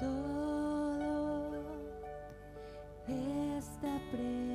todo está preparado.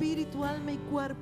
Oh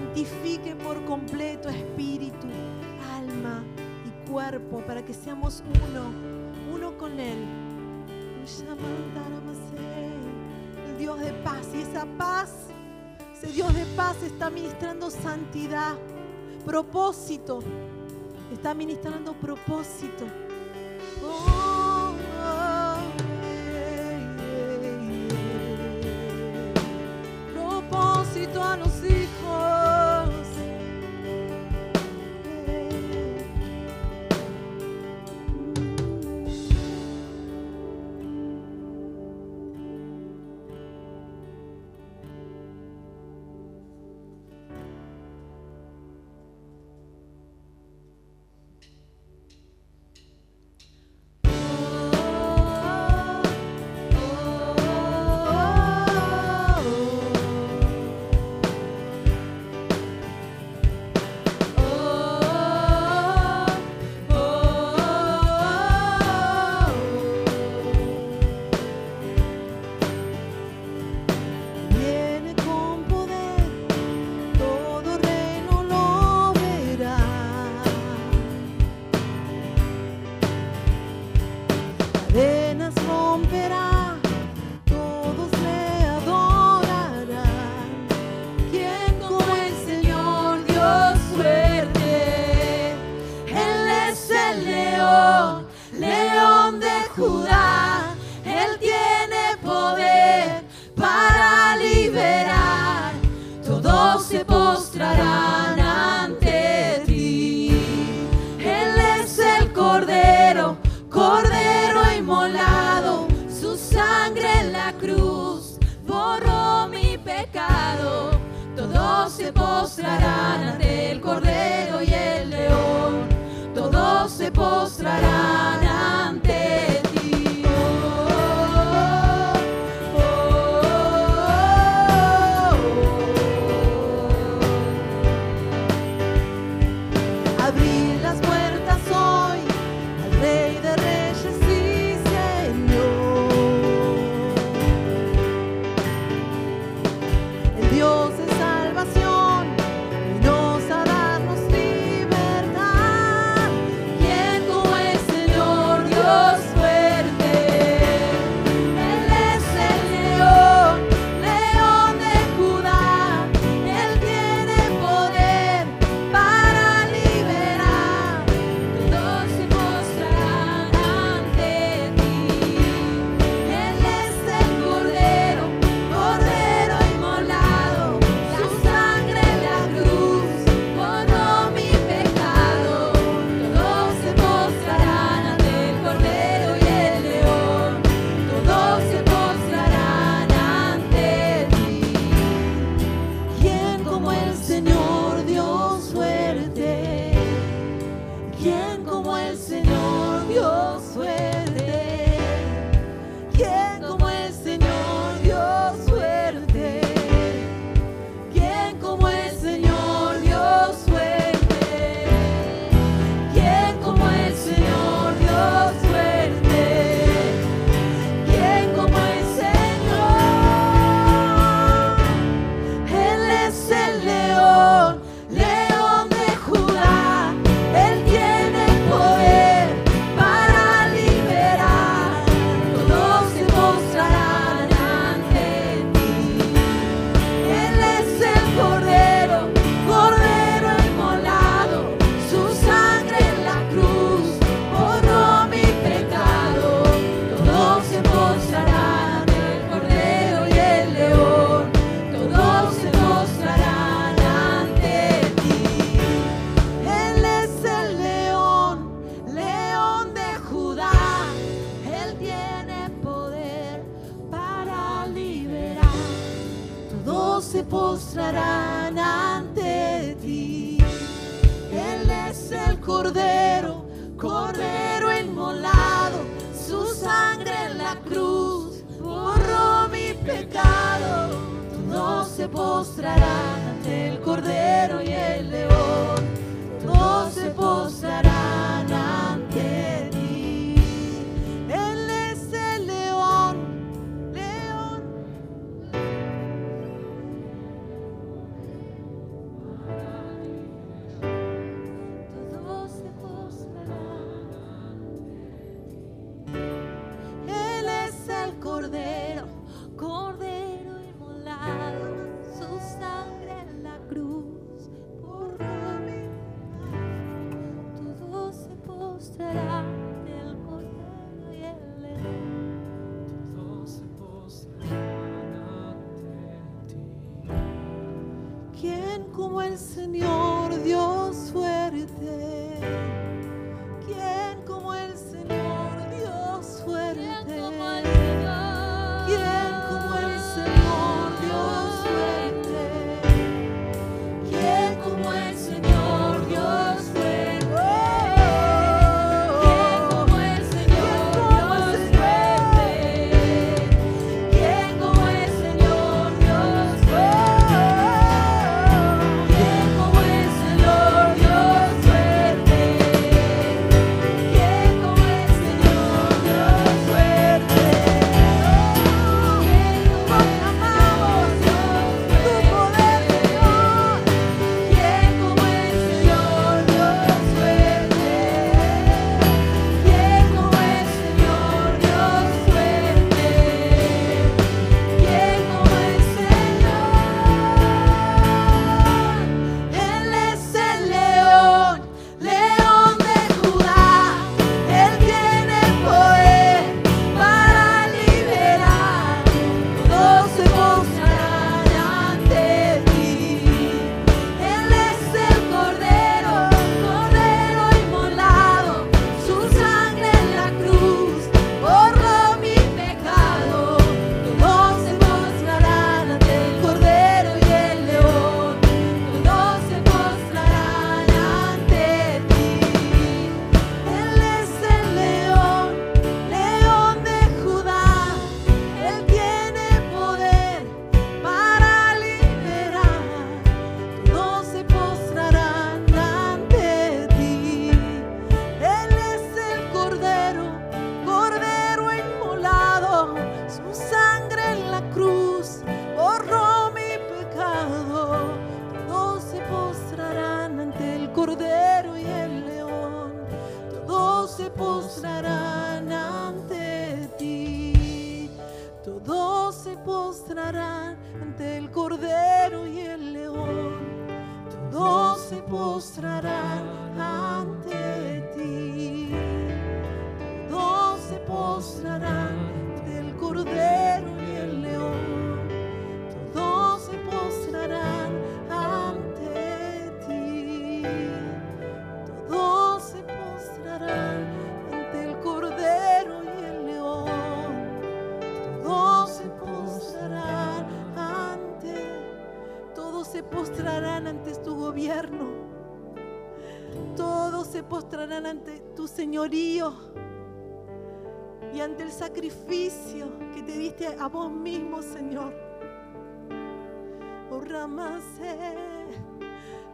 santifique por completo espíritu, alma y cuerpo para que seamos uno, uno con Él. El Dios de paz y esa paz, ese Dios de paz está ministrando santidad, propósito, está ministrando propósito. Oh.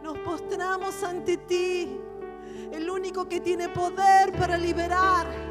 Nos postramos ante ti, el único que tiene poder para liberar.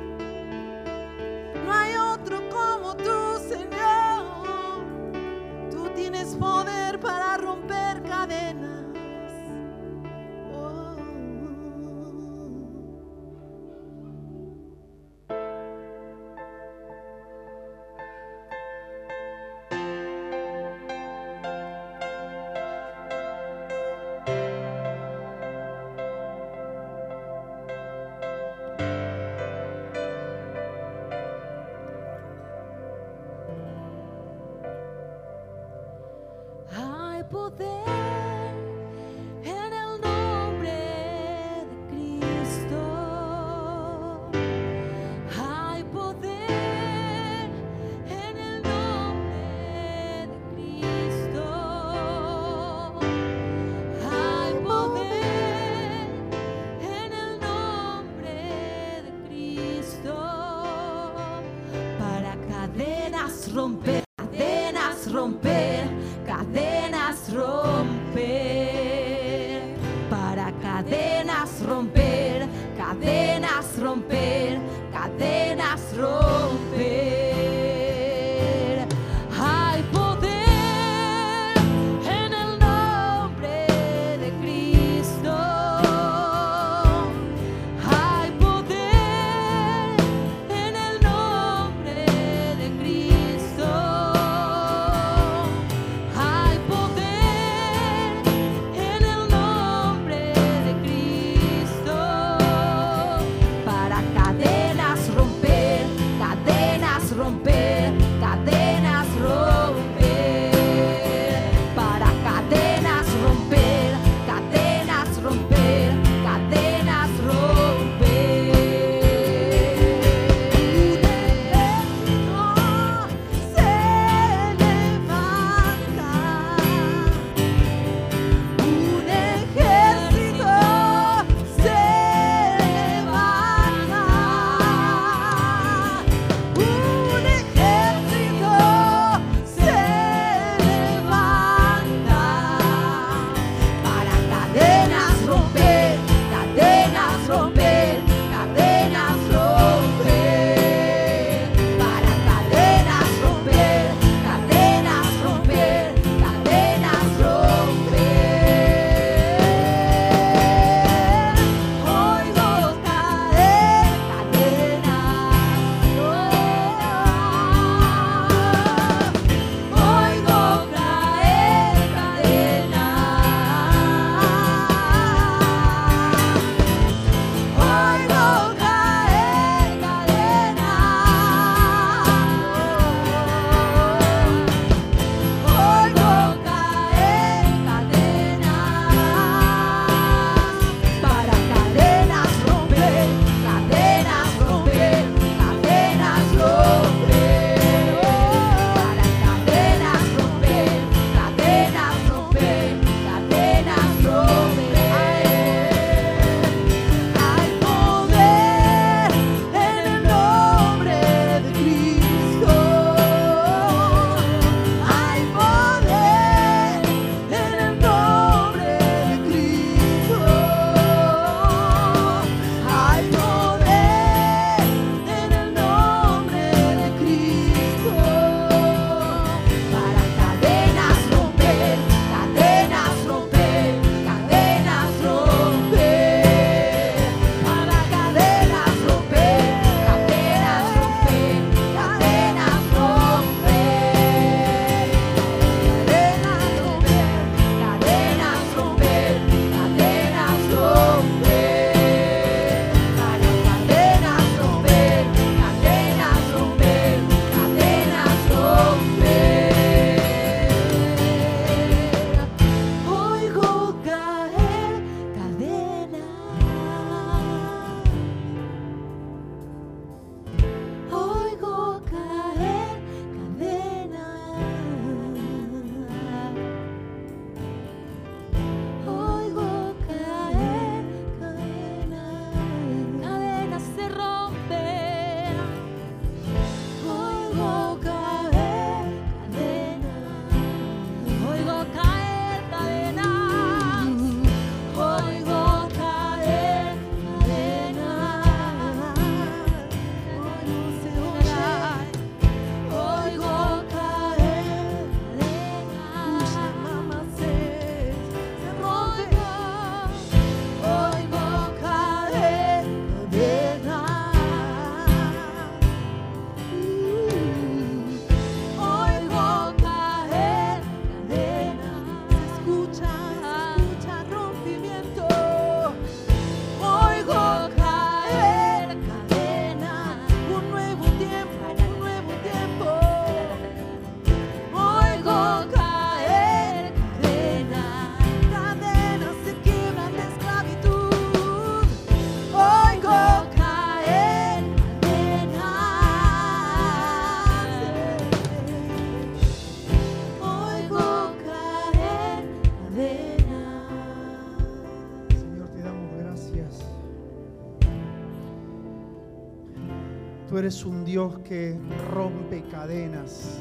Eres un Dios que rompe cadenas.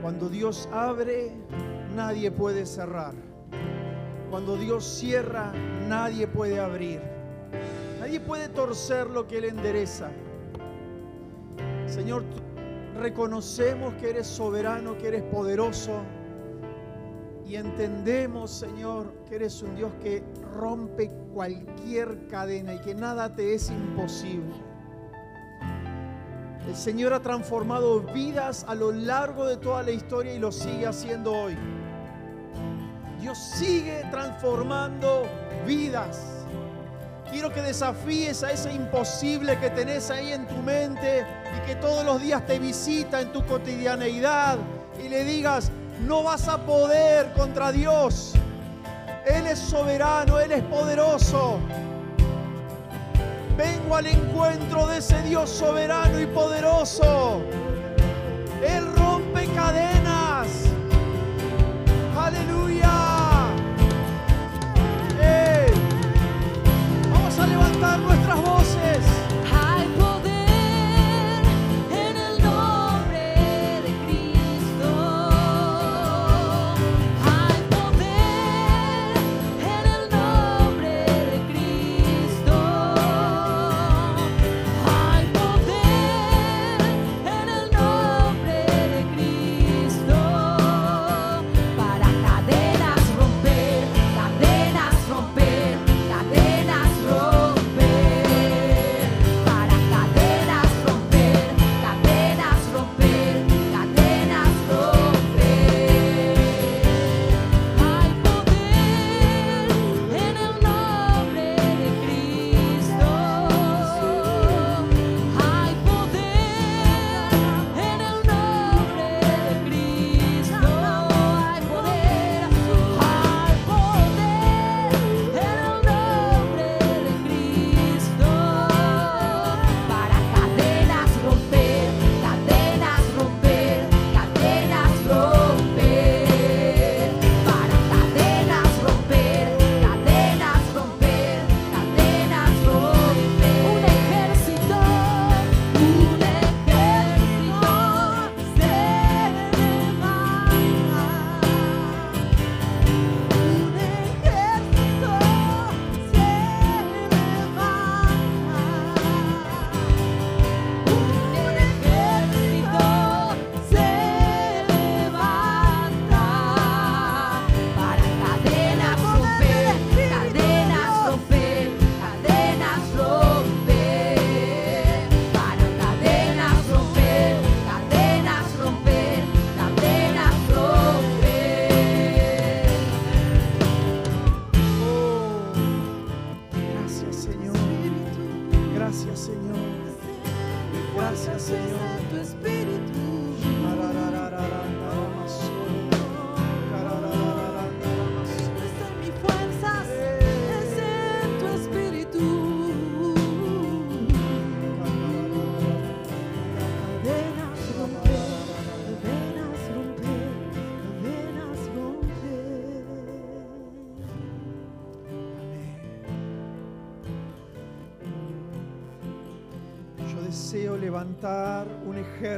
Cuando Dios abre, nadie puede cerrar. Cuando Dios cierra, nadie puede abrir. Nadie puede torcer lo que Él endereza. Señor, reconocemos que eres soberano, que eres poderoso. Y entendemos, Señor, que eres un Dios que rompe cualquier cadena y que nada te es imposible. El Señor ha transformado vidas a lo largo de toda la historia y lo sigue haciendo hoy. Dios sigue transformando vidas. Quiero que desafíes a ese imposible que tenés ahí en tu mente y que todos los días te visita en tu cotidianeidad y le digas, no vas a poder contra Dios. Él es soberano, Él es poderoso. Vengo al encuentro de ese Dios soberano y poderoso. Él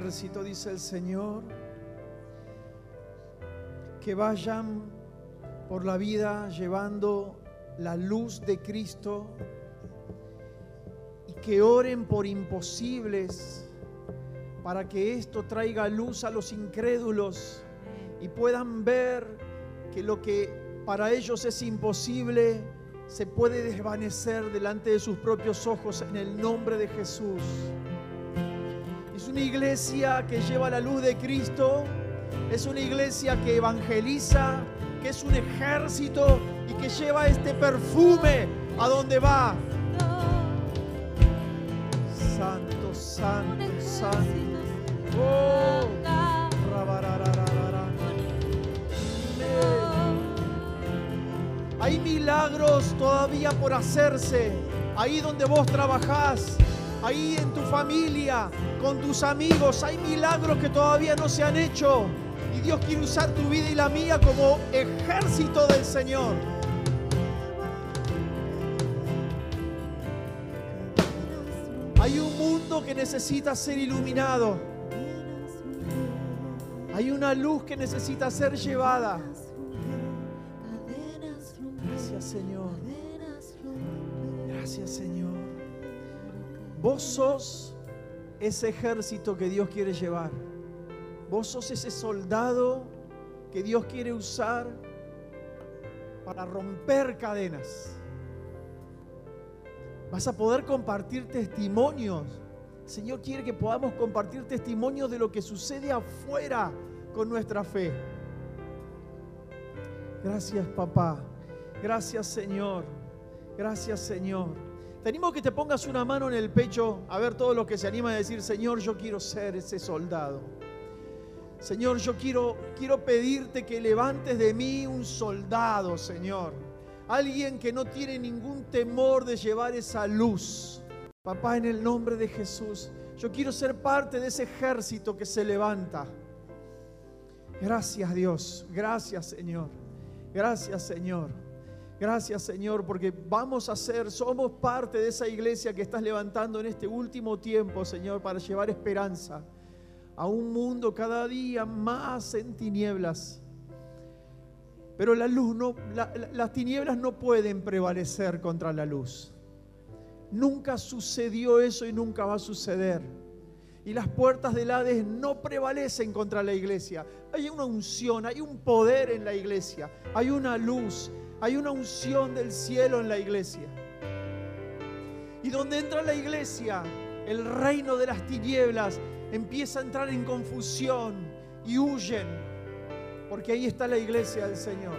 ejército, dice el Señor, que vayan por la vida llevando la luz de Cristo y que oren por imposibles para que esto traiga luz a los incrédulos y puedan ver que lo que para ellos es imposible se puede desvanecer delante de sus propios ojos en el nombre de Jesús. Una iglesia que lleva la luz de Cristo, es una iglesia que evangeliza, que es un ejército y que lleva este perfume a donde va. Santo, santo, santo. Oh. Hay milagros todavía por hacerse. Ahí donde vos trabajás, ahí en tu familia, con tus amigos, hay milagros que todavía no se han hecho. Y Dios quiere usar tu vida y la mía como ejército del Señor. Hay un mundo que necesita ser iluminado. Hay una luz que necesita ser llevada. Gracias Señor. Gracias Señor. Vos sos ese ejército que Dios quiere llevar. Vos sos ese soldado que Dios quiere usar para romper cadenas. Vas a poder compartir testimonios. El Señor quiere que podamos compartir testimonios de lo que sucede afuera con nuestra fe. Gracias papá. Gracias Señor. Gracias Señor. Te animo que te pongas una mano en el pecho a ver todo lo que se anima a decir, Señor, yo quiero ser ese soldado. Señor, yo quiero, quiero pedirte que levantes de mí un soldado, Señor. Alguien que no tiene ningún temor de llevar esa luz. Papá, en el nombre de Jesús, yo quiero ser parte de ese ejército que se levanta. Gracias Dios, gracias Señor, gracias Señor, gracias Señor, porque vamos a ser, somos parte de esa iglesia que estás levantando en este último tiempo, Señor, para llevar esperanza a un mundo cada día más en tinieblas. Pero la luz no, la- la- las tinieblas no pueden prevalecer contra la luz. Nunca sucedió eso y nunca va a suceder. Y las puertas del Hades no prevalecen contra la iglesia. Hay una unción, hay un poder en la iglesia, hay una luz, hay una unción del cielo en la iglesia. Y donde entra la iglesia, el reino de las tinieblas empieza a entrar en confusión y huyen, porque ahí está la iglesia del Señor.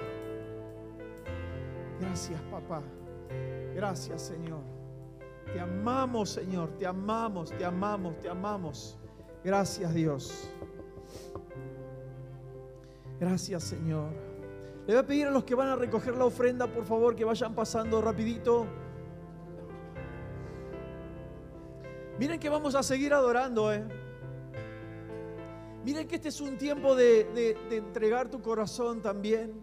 Gracias, papá. Gracias, Señor. Te amamos, Señor. Te amamos, te amamos, te amamos. Gracias, Dios. Gracias, Señor. Le voy a pedir a los que van a recoger la ofrenda, por favor, que vayan pasando rapidito. Miren que vamos a seguir adorando, ¿eh? Miren que este es un tiempo de, de- entregar tu corazón también.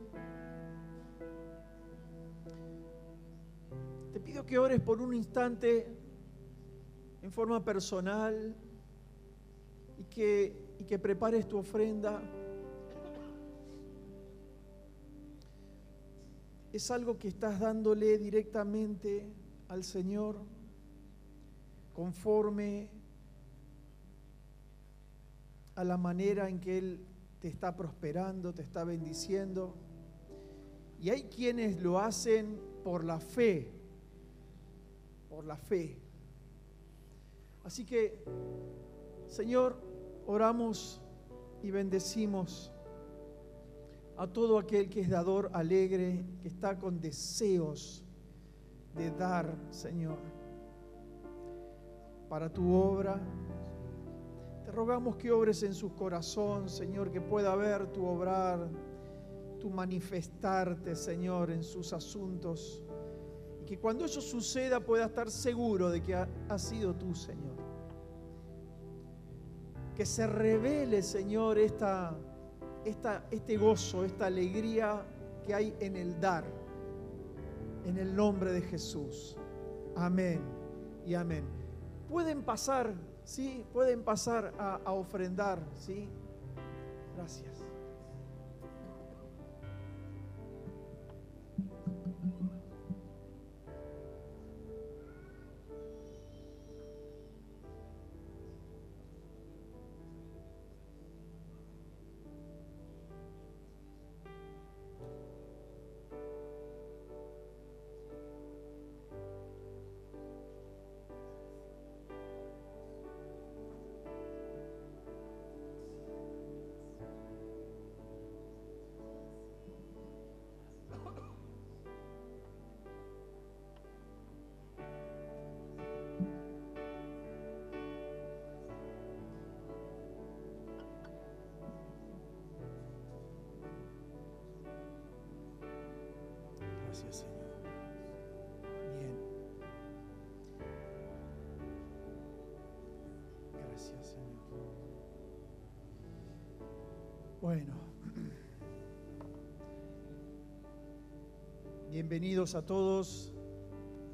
Te pido que ores por un instante en forma personal y que, y que prepares tu ofrenda. Es algo que estás dándole directamente al Señor conforme a la manera en que Él te está prosperando, te está bendiciendo. Y hay quienes lo hacen por la fe, por la fe. Así que, Señor, oramos y bendecimos a todo aquel que es dador alegre, que está con deseos de dar, Señor, para tu obra. Te rogamos que obres en su corazón, Señor, que pueda ver tu obrar, tu manifestarte, Señor, en sus asuntos. Y que cuando eso suceda pueda estar seguro de que ha, ha sido tú, Señor. Que se revele, Señor, esta, esta, este gozo, esta alegría que hay en el dar. En el nombre de Jesús. Amén y amén. Pueden pasar, ¿sí? Pueden pasar a, a ofrendar, ¿sí? Gracias. Gracias, Señor. Bien. Gracias, Señor. Bueno. Bienvenidos a todos.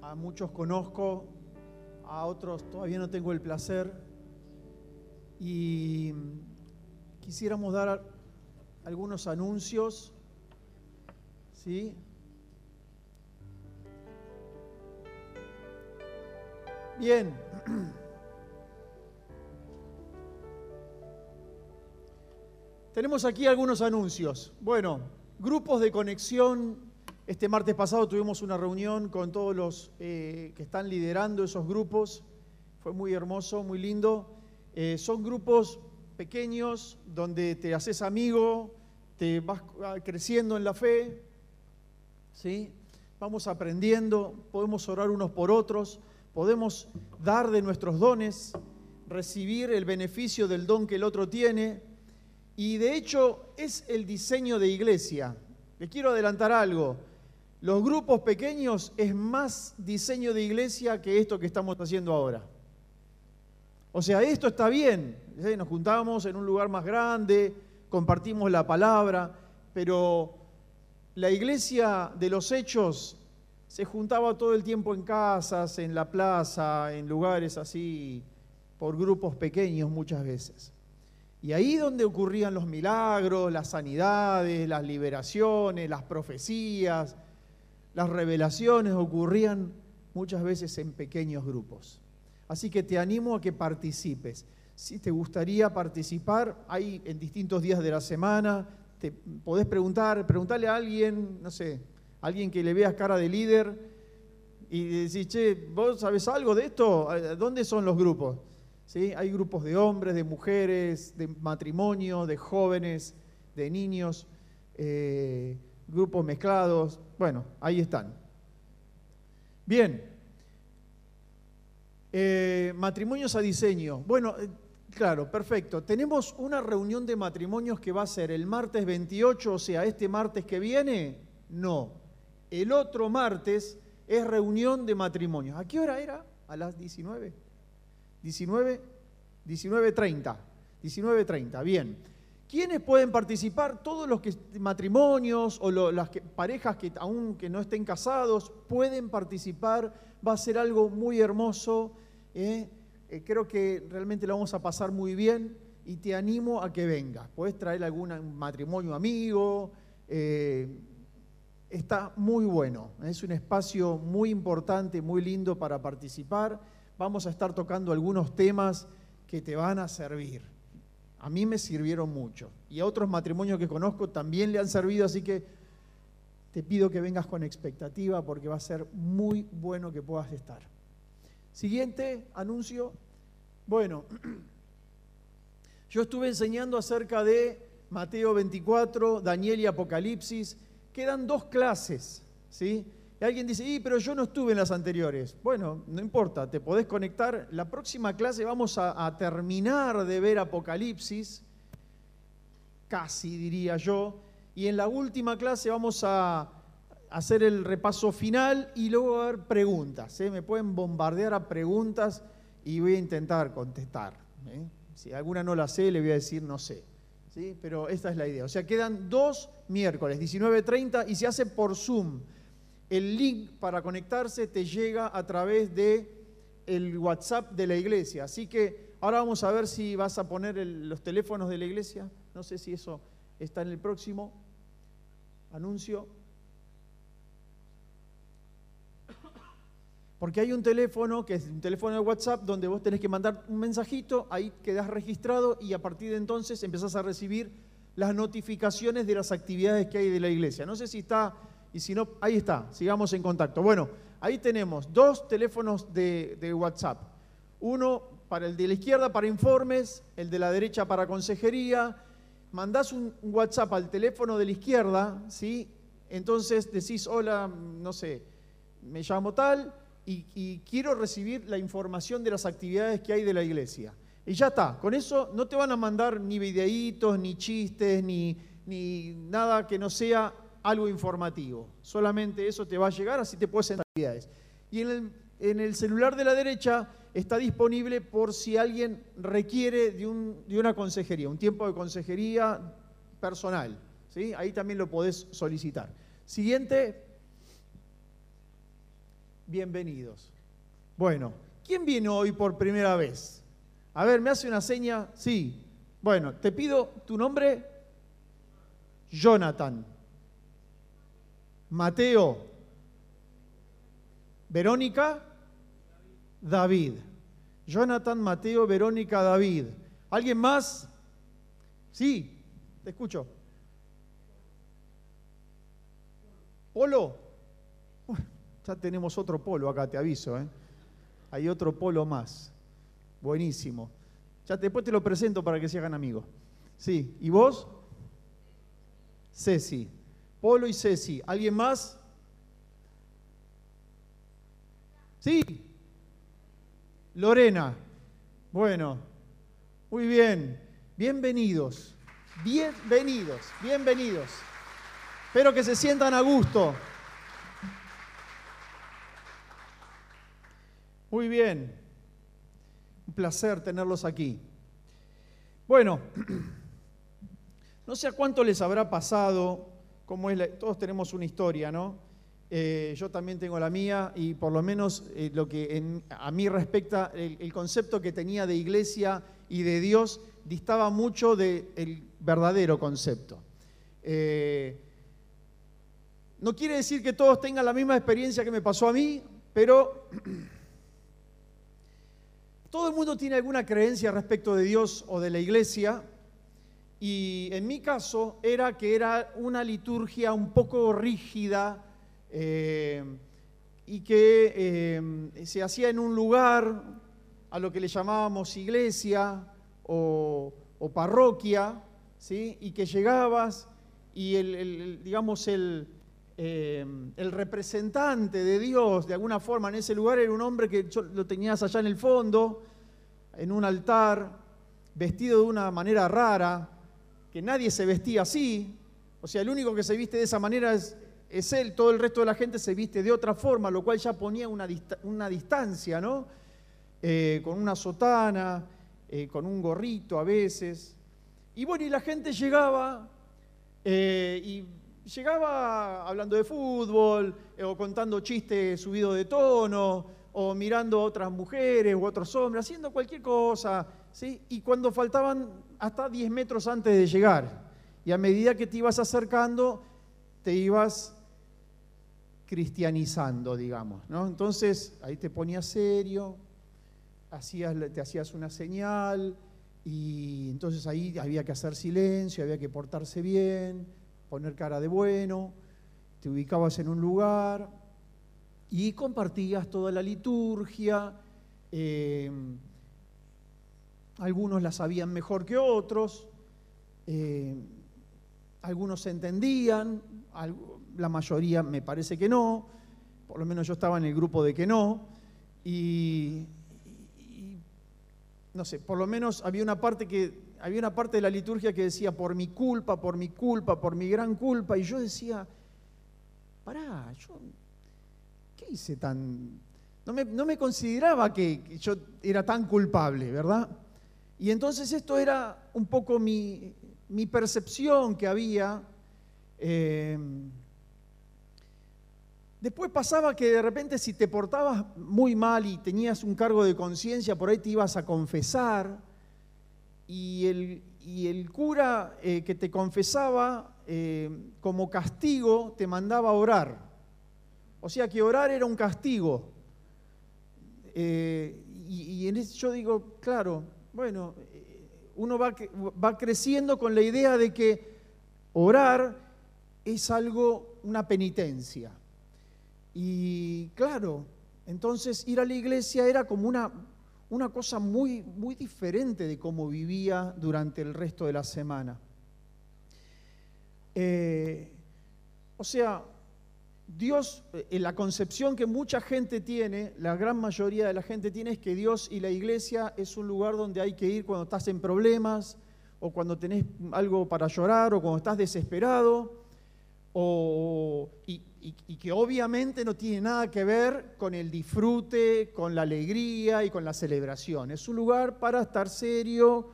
A muchos conozco, a otros todavía no tengo el placer. Y quisiéramos dar algunos anuncios. ¿Sí? Bien. Tenemos aquí algunos anuncios. Bueno, grupos de conexión. Este martes pasado tuvimos una reunión con todos los eh, que están liderando esos grupos. Fue muy hermoso, muy lindo. Eh, son grupos pequeños donde te haces amigo, te vas ah, creciendo en la fe, ¿sí? Vamos aprendiendo, podemos orar unos por otros, podemos dar de nuestros dones, recibir el beneficio del don que el otro tiene. Y de hecho es el diseño de iglesia. Les quiero adelantar algo. Los grupos pequeños es más diseño de iglesia que esto que estamos haciendo ahora. O sea, esto está bien. Nos juntamos en un lugar más grande, compartimos la palabra, pero la iglesia de los hechos se juntaba todo el tiempo en casas, en la plaza, en lugares así, por grupos pequeños muchas veces. Y ahí donde ocurrían los milagros, las sanidades, las liberaciones, las profecías, las revelaciones ocurrían muchas veces en pequeños grupos. Así que te animo a que participes. Si te gustaría participar, hay en distintos días de la semana, te podés preguntar, preguntarle a alguien, no sé, alguien que le veas cara de líder y decís, che, ¿vos sabés algo de esto? ¿Dónde son los grupos? ¿Sí? Hay grupos de hombres, de mujeres, de matrimonio, de jóvenes, de niños, eh, grupos mezclados. Bueno, ahí están. Bien. Eh, matrimonios a diseño. Bueno, eh, claro, perfecto. Tenemos una reunión de matrimonios que va a ser el martes 28, o sea, este martes que viene. No. El otro martes es reunión de matrimonios. ¿A qué hora era? A las 19. 19, 19.30. 19.30, bien. ¿Quiénes pueden participar? Todos los que matrimonios o las parejas que aún que no estén casados pueden participar. Va a ser algo muy hermoso. ¿eh? Eh, creo que realmente lo vamos a pasar muy bien y te animo a que vengas. Puedes traer algún matrimonio amigo. eh, está muy bueno. Es un espacio muy importante, muy lindo para participar. Vamos a estar tocando algunos temas que te van a servir. A mí me sirvieron mucho. Y a otros matrimonios que conozco también le han servido, así que te pido que vengas con expectativa porque va a ser muy bueno que puedas estar. Siguiente anuncio. Bueno, yo estuve enseñando acerca de Mateo 24, Daniel y Apocalipsis. Quedan dos clases, ¿sí? Y alguien dice, y, pero yo no estuve en las anteriores. Bueno, no importa, te podés conectar. La próxima clase vamos a, terminar de ver Apocalipsis, casi diría yo, y en la última clase vamos a hacer el repaso final y luego va a haber preguntas. ¿eh? Me pueden bombardear a preguntas y voy a intentar contestar. ¿eh? Si alguna no la sé, le voy a decir no sé. Pero esta es la idea. O sea, quedan dos miércoles, 19.30, y se hace por Zoom. El link para conectarse te llega a través de el WhatsApp de la iglesia. Así que ahora vamos a ver si vas a poner los teléfonos de la iglesia. No sé si eso está en el próximo anuncio. Porque hay un teléfono, que es un teléfono de WhatsApp, donde vos tenés que mandar un mensajito, ahí quedás registrado y a partir de entonces empezás a recibir las notificaciones de las actividades que hay de la iglesia. No sé si está, y si no, ahí está, sigamos en contacto. Bueno, ahí tenemos dos teléfonos de, WhatsApp. Uno para el de la izquierda para informes, el de la derecha para consejería. Mandás un un WhatsApp al teléfono de la izquierda, ¿sí? Entonces decís, hola, no sé, me llamo tal y, quiero recibir la información de las actividades que hay de la iglesia. Y ya está, con eso no te van a mandar ni videitos, ni chistes, ni, ni nada que no sea algo informativo. Solamente eso te va a llegar, así te puedes actividades. Y en el, en el celular de la derecha está disponible por si alguien requiere de, un- de una consejería, un tiempo de consejería personal. ¿sí? Ahí también lo podés solicitar. Siguiente. Bienvenidos. Bueno, ¿Quién viene hoy por primera vez? A ver, ¿me hace una seña? Sí. Bueno, te pido tu nombre. Jonathan. Mateo. Verónica. David. Jonathan, Mateo, Verónica, David. ¿Alguien más? Sí, te escucho. ¿Polo? Ya tenemos otro polo acá, te aviso. ¿eh? Hay otro polo más. Buenísimo. Ya después te lo presento para que se hagan amigos. Sí, ¿y vos? Ceci. Polo y Ceci. ¿Alguien más? Sí. Lorena. Bueno, muy bien. Bienvenidos. Bienvenidos. Bienvenidos. Espero que se sientan a gusto. Muy bien. Un placer tenerlos aquí. Bueno, no sé a cuánto les habrá pasado, como es todos tenemos una historia, ¿no? Eh, yo también tengo la mía y por lo menos eh, lo que a mí respecta, el, el concepto que tenía de iglesia y de Dios distaba mucho del verdadero concepto. Eh, no quiere decir que todos tengan la misma experiencia que me pasó a mí, pero todo el mundo tiene alguna creencia respecto de Dios o de la iglesia. Y en mi caso era que era una liturgia un poco rígida eh, y que eh, se hacía en un lugar a lo que le llamábamos iglesia o, parroquia, ¿sí? y que llegabas y el, digamos el, eh, el representante de Dios de alguna forma en ese lugar era un hombre que yo- lo tenías allá en el fondo, en un altar, vestido de una manera rara, que nadie se vestía así, o sea, el único que se viste de esa manera es, él, todo el resto de la gente se viste de otra forma, lo cual ya ponía una, una distancia, ¿no? Eh, con una sotana, eh, con un gorrito a veces. Y bueno, y la gente llegaba eh, y llegaba hablando de fútbol, eh, o contando chistes subidos de tono, o mirando a otras mujeres u otros hombres, haciendo cualquier cosa, ¿sí? Y cuando faltaban hasta 10 metros antes de llegar, y a medida que te ibas acercando, te ibas cristianizando, digamos, ¿no? Entonces ahí te ponías serio, hacías, te hacías una señal, y entonces ahí había que hacer silencio, había que portarse bien, poner cara de bueno, te ubicabas en un lugar y compartías toda la liturgia. eh, algunos la sabían mejor que otros, eh, algunos se entendían, la mayoría me parece que no, por lo menos yo estaba en el grupo de que no, y- no sé, por lo menos había una parte que había una parte de la liturgia que decía por mi culpa, por mi culpa, por mi gran culpa, y yo decía, pará, yo ¿qué hice tan no me, no me consideraba que, yo era tan culpable, ¿verdad? Y entonces esto era un poco mi, mi percepción que había. eh, Después pasaba que de repente si te portabas muy mal y tenías un cargo de conciencia, por ahí te ibas a confesar y el, y el cura eh, que te confesaba eh, como castigo te mandaba orar. O sea que orar era un castigo. Eh, y en ese- yo digo, claro, bueno, uno va, va creciendo con la idea de que orar es algo, una penitencia. Y claro, entonces ir a la iglesia era como una, una cosa muy, muy diferente de cómo vivía durante el resto de la semana. Eh, o sea, Dios, eh, la concepción que mucha gente tiene, la gran mayoría de la gente tiene, es que Dios y la iglesia es un lugar donde hay que ir cuando estás en problemas, o cuando tenés algo para llorar, o cuando estás desesperado, o- y, y- que obviamente no tiene nada que ver con el disfrute, con la alegría y con la celebración. Es un lugar para estar serio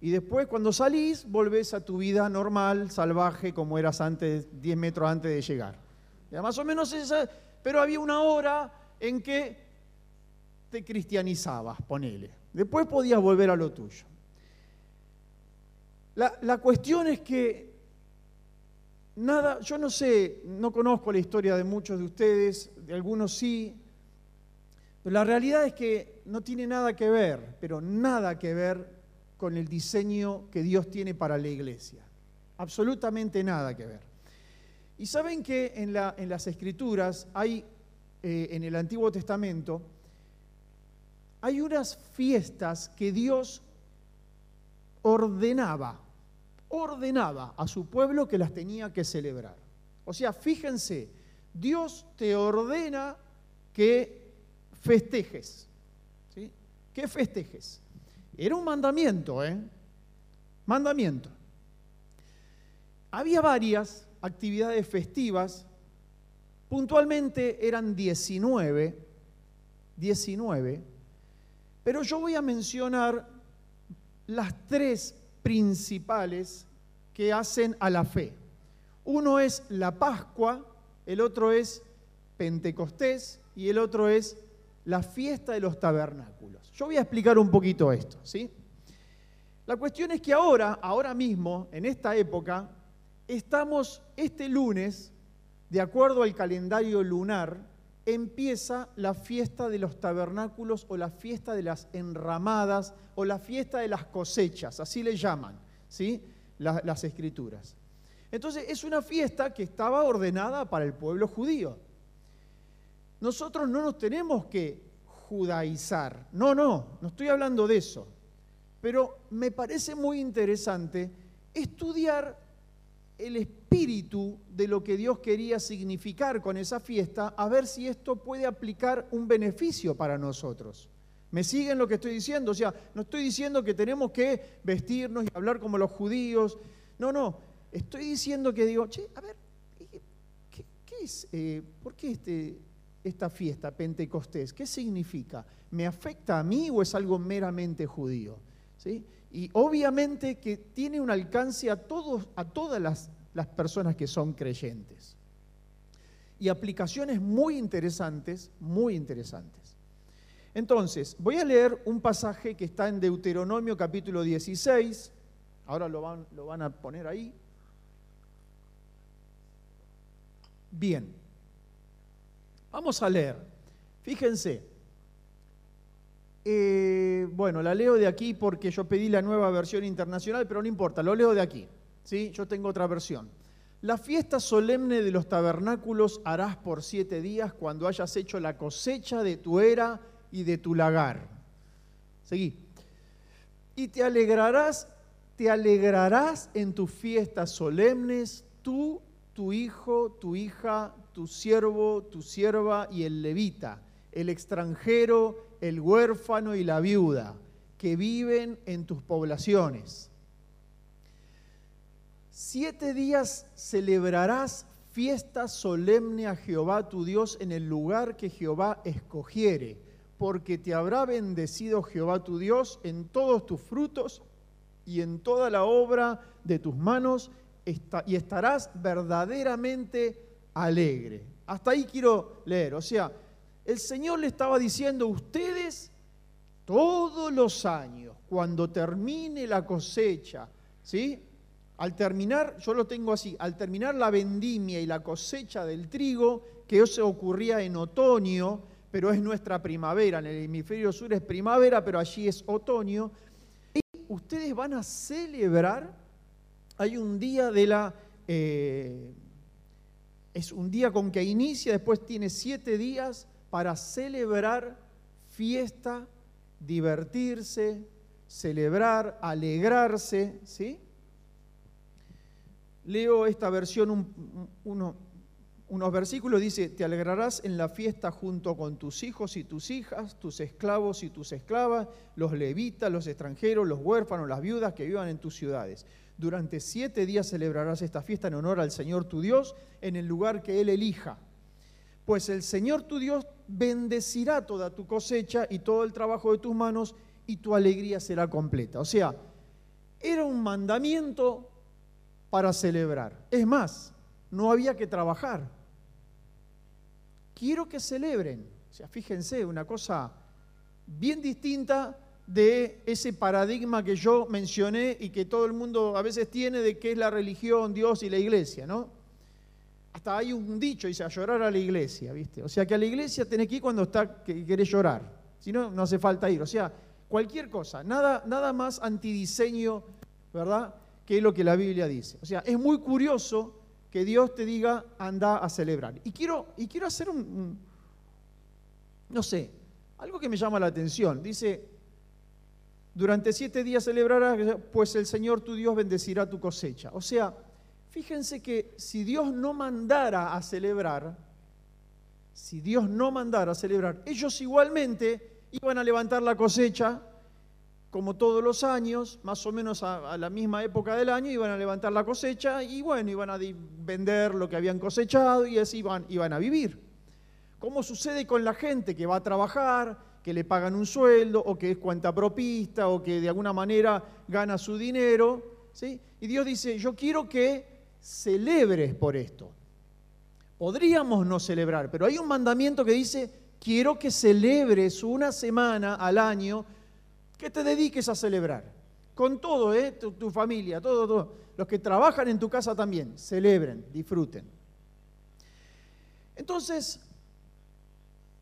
y después cuando salís volvés a tu vida normal, salvaje, como eras antes, 10 metros antes de llegar. Ya más o menos esa, pero había una hora en que te cristianizabas, ponele. Después podías volver a lo tuyo. La, la cuestión es que nada, yo no sé, no conozco la historia de muchos de ustedes, de algunos sí, pero la realidad es que no tiene nada que ver, pero nada que ver con el diseño que Dios tiene para la iglesia. Absolutamente nada que ver. Y saben que en, la- en las escrituras hay, eh, en el Antiguo Testamento, hay unas fiestas que Dios ordenaba, ordenaba a su pueblo que las tenía que celebrar. O sea, fíjense, Dios te ordena que festejes. ¿sí? Que festejes. Era un mandamiento, ¿eh? Mandamiento. Había varias actividades festivas, puntualmente eran 19, 19, pero yo voy a mencionar las tres principales que hacen a la fe. Uno es la Pascua, el otro es Pentecostés y el otro es la fiesta de los tabernáculos. Yo voy a explicar un poquito esto, ¿sí? La cuestión es que ahora, ahora mismo, en esta época, estamos este lunes, de acuerdo al calendario lunar, empieza la fiesta de los tabernáculos o la fiesta de las enramadas o la fiesta de las cosechas, así le llaman, ¿sí? La- las escrituras. Entonces es una fiesta que estaba ordenada para el pueblo judío. Nosotros no nos tenemos que judaizar, no, no, no estoy hablando de eso, pero me parece muy interesante estudiar el espíritu de lo que Dios quería significar con esa fiesta, a ver si esto puede aplicar un beneficio para nosotros. ¿Me siguen lo que estoy diciendo? O sea, no estoy diciendo que tenemos que vestirnos y hablar como los judíos. No, no. Estoy diciendo que digo, che, a ver, ¿qué, qué- qué es? eh, ¿Por qué este, esta fiesta, Pentecostés? ¿Qué significa? ¿Me afecta a mí o es algo meramente judío? ¿Sí? Y obviamente que tiene un alcance a, todos, a todas las, las personas que son creyentes. Y aplicaciones muy interesantes, muy interesantes. Entonces, voy a leer un pasaje que está en Deuteronomio capítulo 16. Ahora lo van, lo van a poner ahí. Bien. Vamos a leer. Fíjense. Eh, bueno, la leo de aquí porque yo pedí la nueva versión internacional, pero no importa, lo leo de aquí. ¿sí? Yo tengo otra versión. La fiesta solemne de los tabernáculos harás por siete días cuando hayas hecho la cosecha de tu era y de tu lagar. Seguí. Y te alegrarás, te alegrarás en tus fiestas solemnes, tú, tu hijo, tu hija, tu siervo, tu sierva y el levita, el extranjero, el huérfano y la viuda, que viven en tus poblaciones. Siete días celebrarás fiesta solemne a Jehová tu Dios en el lugar que Jehová escogiere, porque te habrá bendecido Jehová tu Dios en todos tus frutos y en toda la obra de tus manos, y estarás verdaderamente alegre. Hasta ahí quiero leer. O sea, el Señor le estaba diciendo, ustedes todos los años, cuando termine la cosecha, ¿sí? Al terminar, yo lo tengo así, al terminar la vendimia y la cosecha del trigo, que eso ocurría en otoño, pero es nuestra primavera, en el hemisferio sur es primavera, pero allí es otoño, y ustedes van a celebrar, hay un día de la... eh, es un día con que inicia, después tiene siete días para celebrar fiesta, divertirse, celebrar, alegrarse, ¿sí? Leo esta versión, un- uno- unos versículos, dice, te alegrarás en la fiesta junto con tus hijos y tus hijas, tus esclavos y tus esclavas, los levitas, los extranjeros, los huérfanos, las viudas que vivan en tus ciudades. Durante siete días celebrarás esta fiesta en honor al Señor tu Dios en el lugar que Él elija. Pues el Señor tu Dios bendecirá toda tu cosecha y todo el trabajo de tus manos y tu alegría será completa. O sea, era un mandamiento para celebrar. Es más, no había que trabajar. Quiero que celebren. O sea, fíjense, una cosa bien distinta de ese paradigma que yo mencioné y que todo el mundo a veces tiene de qué es la religión, Dios y la iglesia, ¿no? Hasta hay un dicho, dice, a llorar a la iglesia, ¿viste? O sea, que a la iglesia tenés que ir cuando está, que querés llorar. Si no, no hace falta ir. O sea, cualquier cosa, nada, nada más antidiseño, ¿verdad? Que es lo que la Biblia dice. O sea, es muy curioso que Dios te diga, anda a celebrar. Y quiero, y quiero hacer un, un- no sé, algo que me llama la atención. Dice, durante siete días celebrarás, pues el Señor tu Dios bendecirá tu cosecha. O sea, fíjense que si Dios no mandara a celebrar, si Dios no mandara a celebrar, ellos igualmente iban a levantar la cosecha, como todos los años, más o menos a, la misma época del año, iban a levantar la cosecha y bueno, iban a vender lo que habían cosechado y así iban, iban a vivir. ¿Cómo sucede con la gente que va a trabajar, que le pagan un sueldo o que es cuentapropista o que de alguna manera gana su dinero? ¿sí? Y Dios dice, yo quiero que celebres por esto. Podríamos no celebrar, pero hay un mandamiento que dice, quiero que celebres una semana al año, que te dediques a celebrar. Con todo, ¿eh? tu, familia, todo, todo. Los que trabajan en tu casa también, celebren, disfruten. Entonces,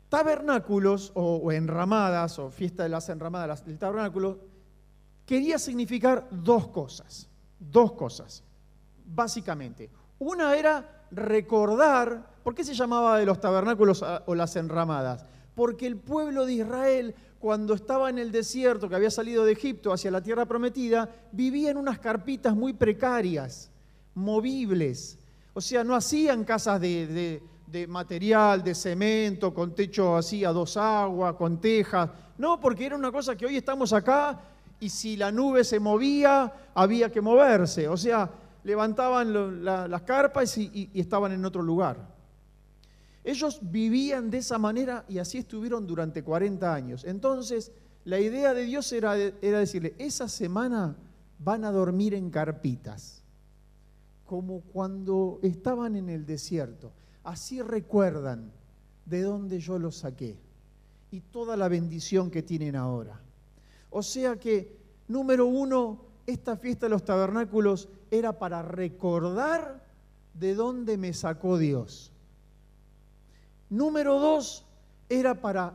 tabernáculos o, o enramadas, o fiesta de las enramadas del tabernáculo, quería significar dos cosas, dos cosas, básicamente. Una era recordar, ¿por qué se llamaba de los tabernáculos ah, o las enramadas? Porque el pueblo de Israel, cuando estaba en el desierto, que había salido de Egipto hacia la tierra prometida, vivía en unas carpitas muy precarias, movibles. O sea, no hacían casas de, de- de material, de cemento, con techo así a dos aguas, con tejas. No, porque era una cosa que hoy estamos acá y si la nube se movía, había que moverse. O sea, levantaban la- las carpas y estaban en otro lugar. Ellos vivían de esa manera y así estuvieron durante 40 años. Entonces, la idea de Dios era, era decirle, esa semana van a dormir en carpitas, como cuando estaban en el desierto. Así recuerdan de dónde yo los saqué y toda la bendición que tienen ahora. O sea que, número uno, esta fiesta de los tabernáculos era para recordar de dónde me sacó Dios. Número dos, era para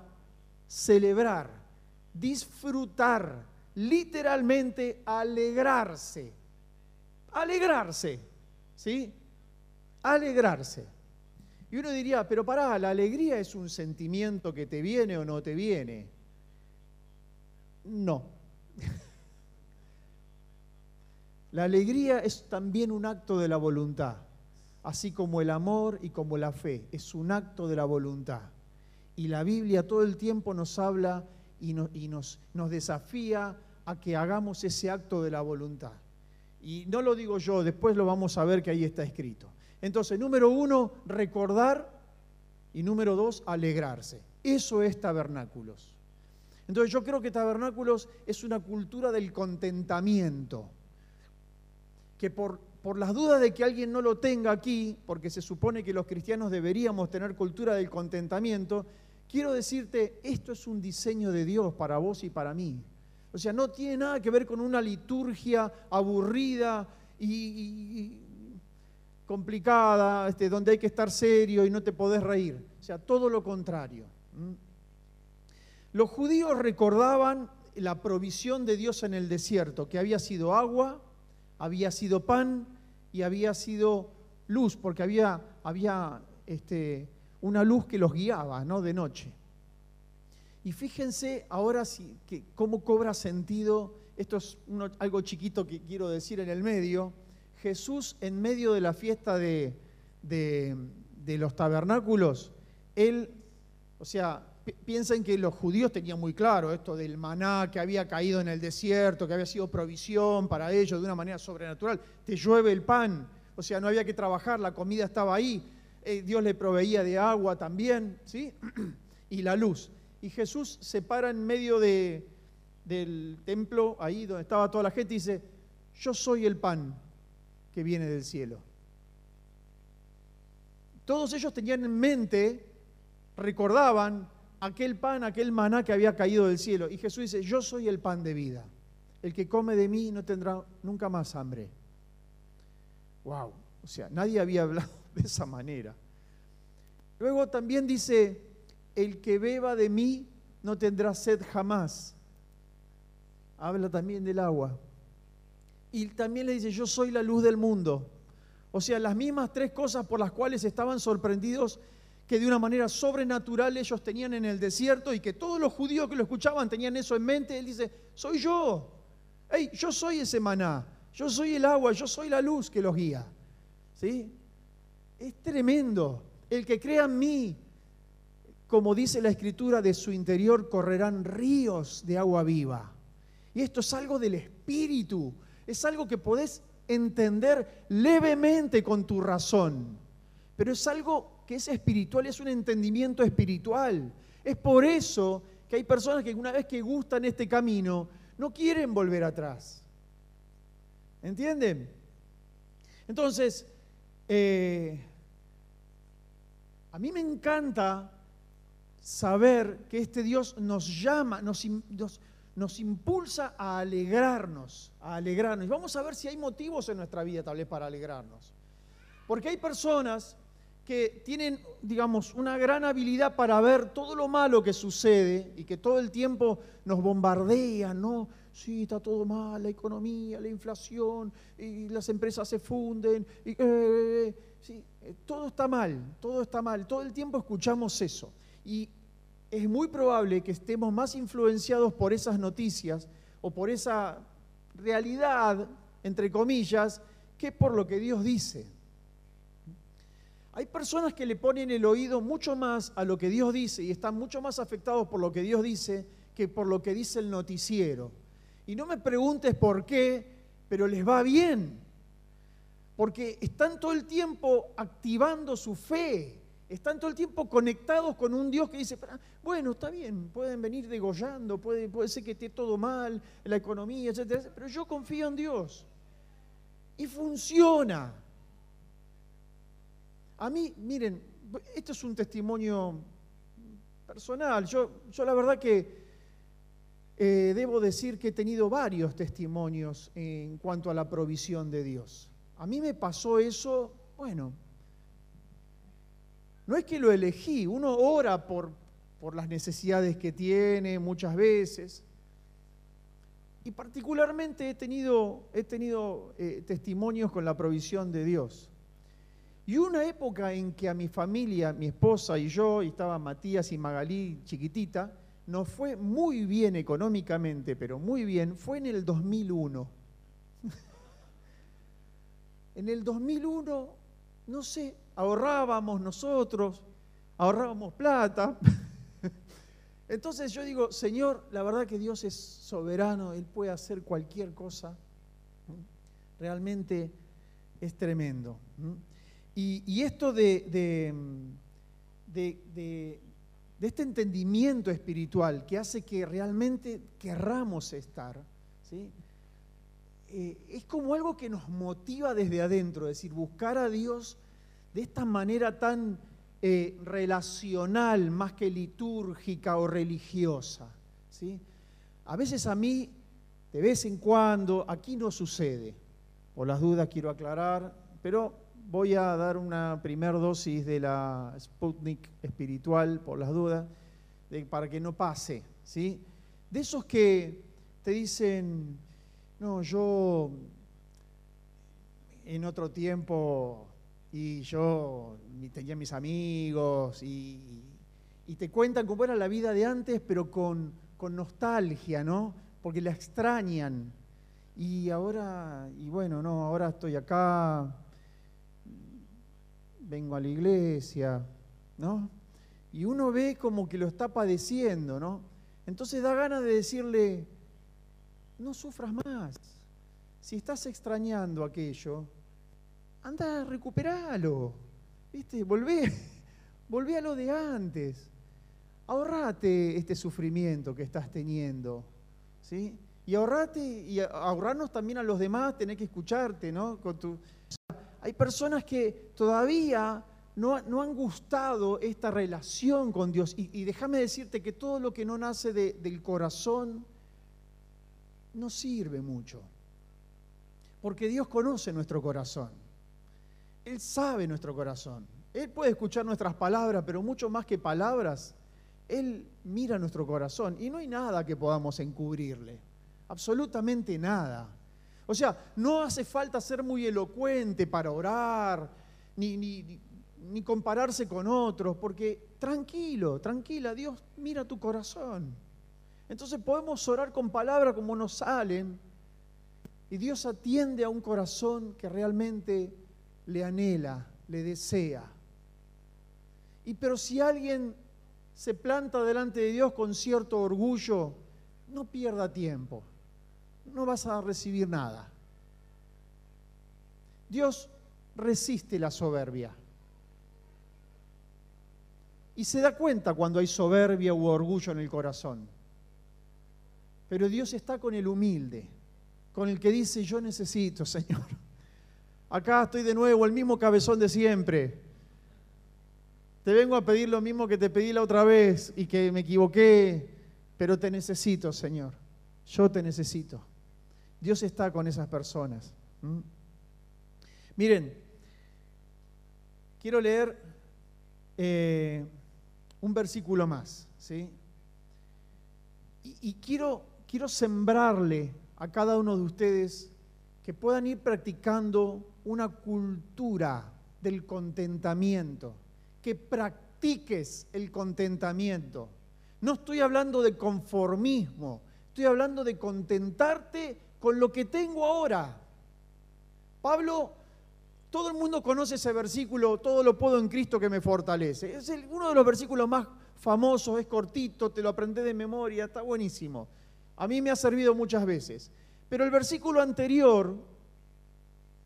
celebrar, disfrutar, literalmente alegrarse. Alegrarse, ¿sí? Alegrarse. Y uno diría, pero pará, la alegría es un sentimiento que te viene o no te viene. No. La alegría es también un acto de la voluntad, así como el amor y como la fe, es un acto de la voluntad. Y la Biblia todo el tiempo nos habla y, nos, desafía a que hagamos ese acto de la voluntad. Y no lo digo yo, después lo vamos a ver que ahí está escrito. Entonces, número uno, recordar y número dos, alegrarse. Eso es tabernáculos. Entonces yo creo que tabernáculos es una cultura del contentamiento, que por, por las dudas de que alguien no lo tenga aquí, porque se supone que los cristianos deberíamos tener cultura del contentamiento, quiero decirte, esto es un diseño de Dios para vos y para mí. O sea, no tiene nada que ver con una liturgia aburrida y, complicada, este, donde hay que estar serio y no te podés reír. O sea, todo lo contrario. Los judíos recordaban la provisión de Dios en el desierto, que había sido agua, había sido pan y había sido luz, porque había, había este, una luz que los guiaba, ¿no? De noche. Y fíjense ahora sí, que, cómo cobra sentido, esto es algo chiquito que quiero decir en el medio, Jesús en medio de la fiesta de, de- de los tabernáculos, él, o sea, piensen que los judíos tenían muy claro esto del maná que había caído en el desierto, que había sido provisión para ellos de una manera sobrenatural, te llueve el pan, o sea, no había que trabajar, la comida estaba ahí, eh, Dios le proveía de agua también, ¿sí? y la luz. Y Jesús se para en medio de- del templo, ahí donde estaba toda la gente, y dice, yo soy el pan que viene del cielo. Todos ellos tenían en mente, recordaban aquel pan, aquel maná que había caído del cielo. Y Jesús dice, yo soy el pan de vida. El que come de mí no tendrá nunca más hambre. Wow, o sea, nadie había hablado de esa manera. Luego también dice, el que beba de mí no tendrá sed jamás. Habla también del agua. Y también le dice, yo soy la luz del mundo. O sea, las mismas tres cosas por las cuales estaban sorprendidos que de una manera sobrenatural ellos tenían en el desierto y que todos los judíos que lo escuchaban tenían eso en mente. Él dice, soy yo. Hey, yo soy ese maná. Yo soy el agua, yo soy la luz que los guía. ¿Sí? Es tremendo. El que crea en mí, como dice la escritura, de su interior correrán ríos de agua viva. Y esto es algo del espíritu, es algo que podés entender levemente con tu razón, pero es algo que es espiritual, es un entendimiento espiritual. Es por eso que hay personas que una vez que gustan este camino, no quieren volver atrás. ¿Entienden? Entonces, eh, a mí me encanta saber que este Dios nos llama, nos, nos, nos, impulsa a alegrarnos, a alegrarnos. Y vamos a ver si hay motivos en nuestra vida tal vez para alegrarnos. Porque hay personas que tienen, digamos, una gran habilidad para ver todo lo malo que sucede y que todo el tiempo nos bombardean, ¿no? Sí, está todo mal, la economía, la inflación, y las empresas se funden, y, eh, sí, eh, todo está mal, todo está mal, todo el tiempo escuchamos eso. Y es muy probable que estemos más influenciados por esas noticias o por esa realidad, entre comillas, que por lo que Dios dice. Hay personas que le ponen el oído mucho más a lo que Dios dice y están mucho más afectados por lo que Dios dice que por lo que dice el noticiero. Y no me preguntes por qué, pero les va bien. Porque están todo el tiempo activando su fe, están todo el tiempo conectados con un Dios que dice, bueno, está bien, pueden venir degollando, puede, puede ser que esté todo mal, la economía, etcétera, pero yo confío en Dios. Y funciona. A mí, miren, esto es un testimonio personal. Yo, yo la verdad que eh, debo decir que he tenido varios testimonios en cuanto a la provisión de Dios. A mí me pasó eso, bueno, no es que lo elegí, uno ora por, por las necesidades que tiene muchas veces. Y particularmente he tenido, he tenido eh, testimonios con la provisión de Dios. Y una época en que a mi familia, mi esposa y yo, y estaba Matías y Magalí chiquitita, nos fue muy bien económicamente, pero muy bien, fue en el 2001. en el 2001, no sé, ahorrábamos nosotros, ahorrábamos plata. Entonces yo digo, Señor, la verdad que Dios es soberano, Él puede hacer cualquier cosa. Realmente es tremendo. Y, esto de, de, este entendimiento espiritual que hace que realmente querramos estar, ¿sí? Eh, es como algo que nos motiva desde adentro, es decir, buscar a Dios de esta manera tan eh, relacional más que litúrgica o religiosa. ¿sí? A veces a mí, de vez en cuando, aquí no sucede, por las dudas quiero aclarar, pero voy a dar una primer dosis de la Sputnik espiritual, por las dudas, para que no pase. ¿sí? De esos que te dicen, no, yo en otro tiempo y yo tenía mis amigos y, te cuentan cómo era la vida de antes, pero con, con nostalgia, ¿no? Porque la extrañan. Y ahora, y bueno, no, ahora estoy acá, vengo a la iglesia, ¿no? Y uno ve como que lo está padeciendo, ¿no? Entonces da ganas de decirle, no sufras más. Si estás extrañando aquello, anda, recuperalo. ¿Viste? Volvé, volvé a lo de antes. Ahorrate este sufrimiento que estás teniendo. ¿Sí? Y ahorrate, y ahorrarnos también a los demás, tener que escucharte, ¿no? Con tu... Hay personas que todavía no, ha- no han gustado esta relación con Dios. Y, déjame decirte que todo lo que no nace de- del corazón no sirve mucho. Porque Dios conoce nuestro corazón. Él sabe nuestro corazón. Él puede escuchar nuestras palabras, pero mucho más que palabras, Él mira nuestro corazón. Y no hay nada que podamos encubrirle. Absolutamente nada. O sea, no hace falta ser muy elocuente para orar, ni, ni- ni- compararse con otros, porque tranquilo, tranquila, Dios mira tu corazón. Entonces podemos orar con palabras como nos salen, y Dios atiende a un corazón que realmente le anhela, le desea. Y pero si alguien se planta delante de Dios con cierto orgullo, no pierda tiempo. No vas a recibir nada. Dios resiste la soberbia. Y se da cuenta cuando hay soberbia u orgullo en el corazón. Pero Dios está con el humilde, con el que dice, yo necesito, Señor. Acá estoy de nuevo, el mismo cabezón de siempre. Te vengo a pedir lo mismo que te pedí la otra vez y que me equivoqué, pero te necesito, Señor. Yo te necesito. Dios está con esas personas. Miren, quiero leer eh, un versículo más, ¿sí? Y, y quiero, quiero sembrarle a cada uno de ustedes que puedan ir practicando una cultura del contentamiento, que practiques el contentamiento. No estoy hablando de conformismo, estoy hablando de contentarte con lo que tengo ahora. Pablo, todo el mundo conoce ese versículo, todo lo puedo en Cristo que me fortalece. Es el- uno de los versículos más famosos, es cortito, te lo aprendí de memoria, está buenísimo. A mí me ha servido muchas veces. Pero el versículo anterior,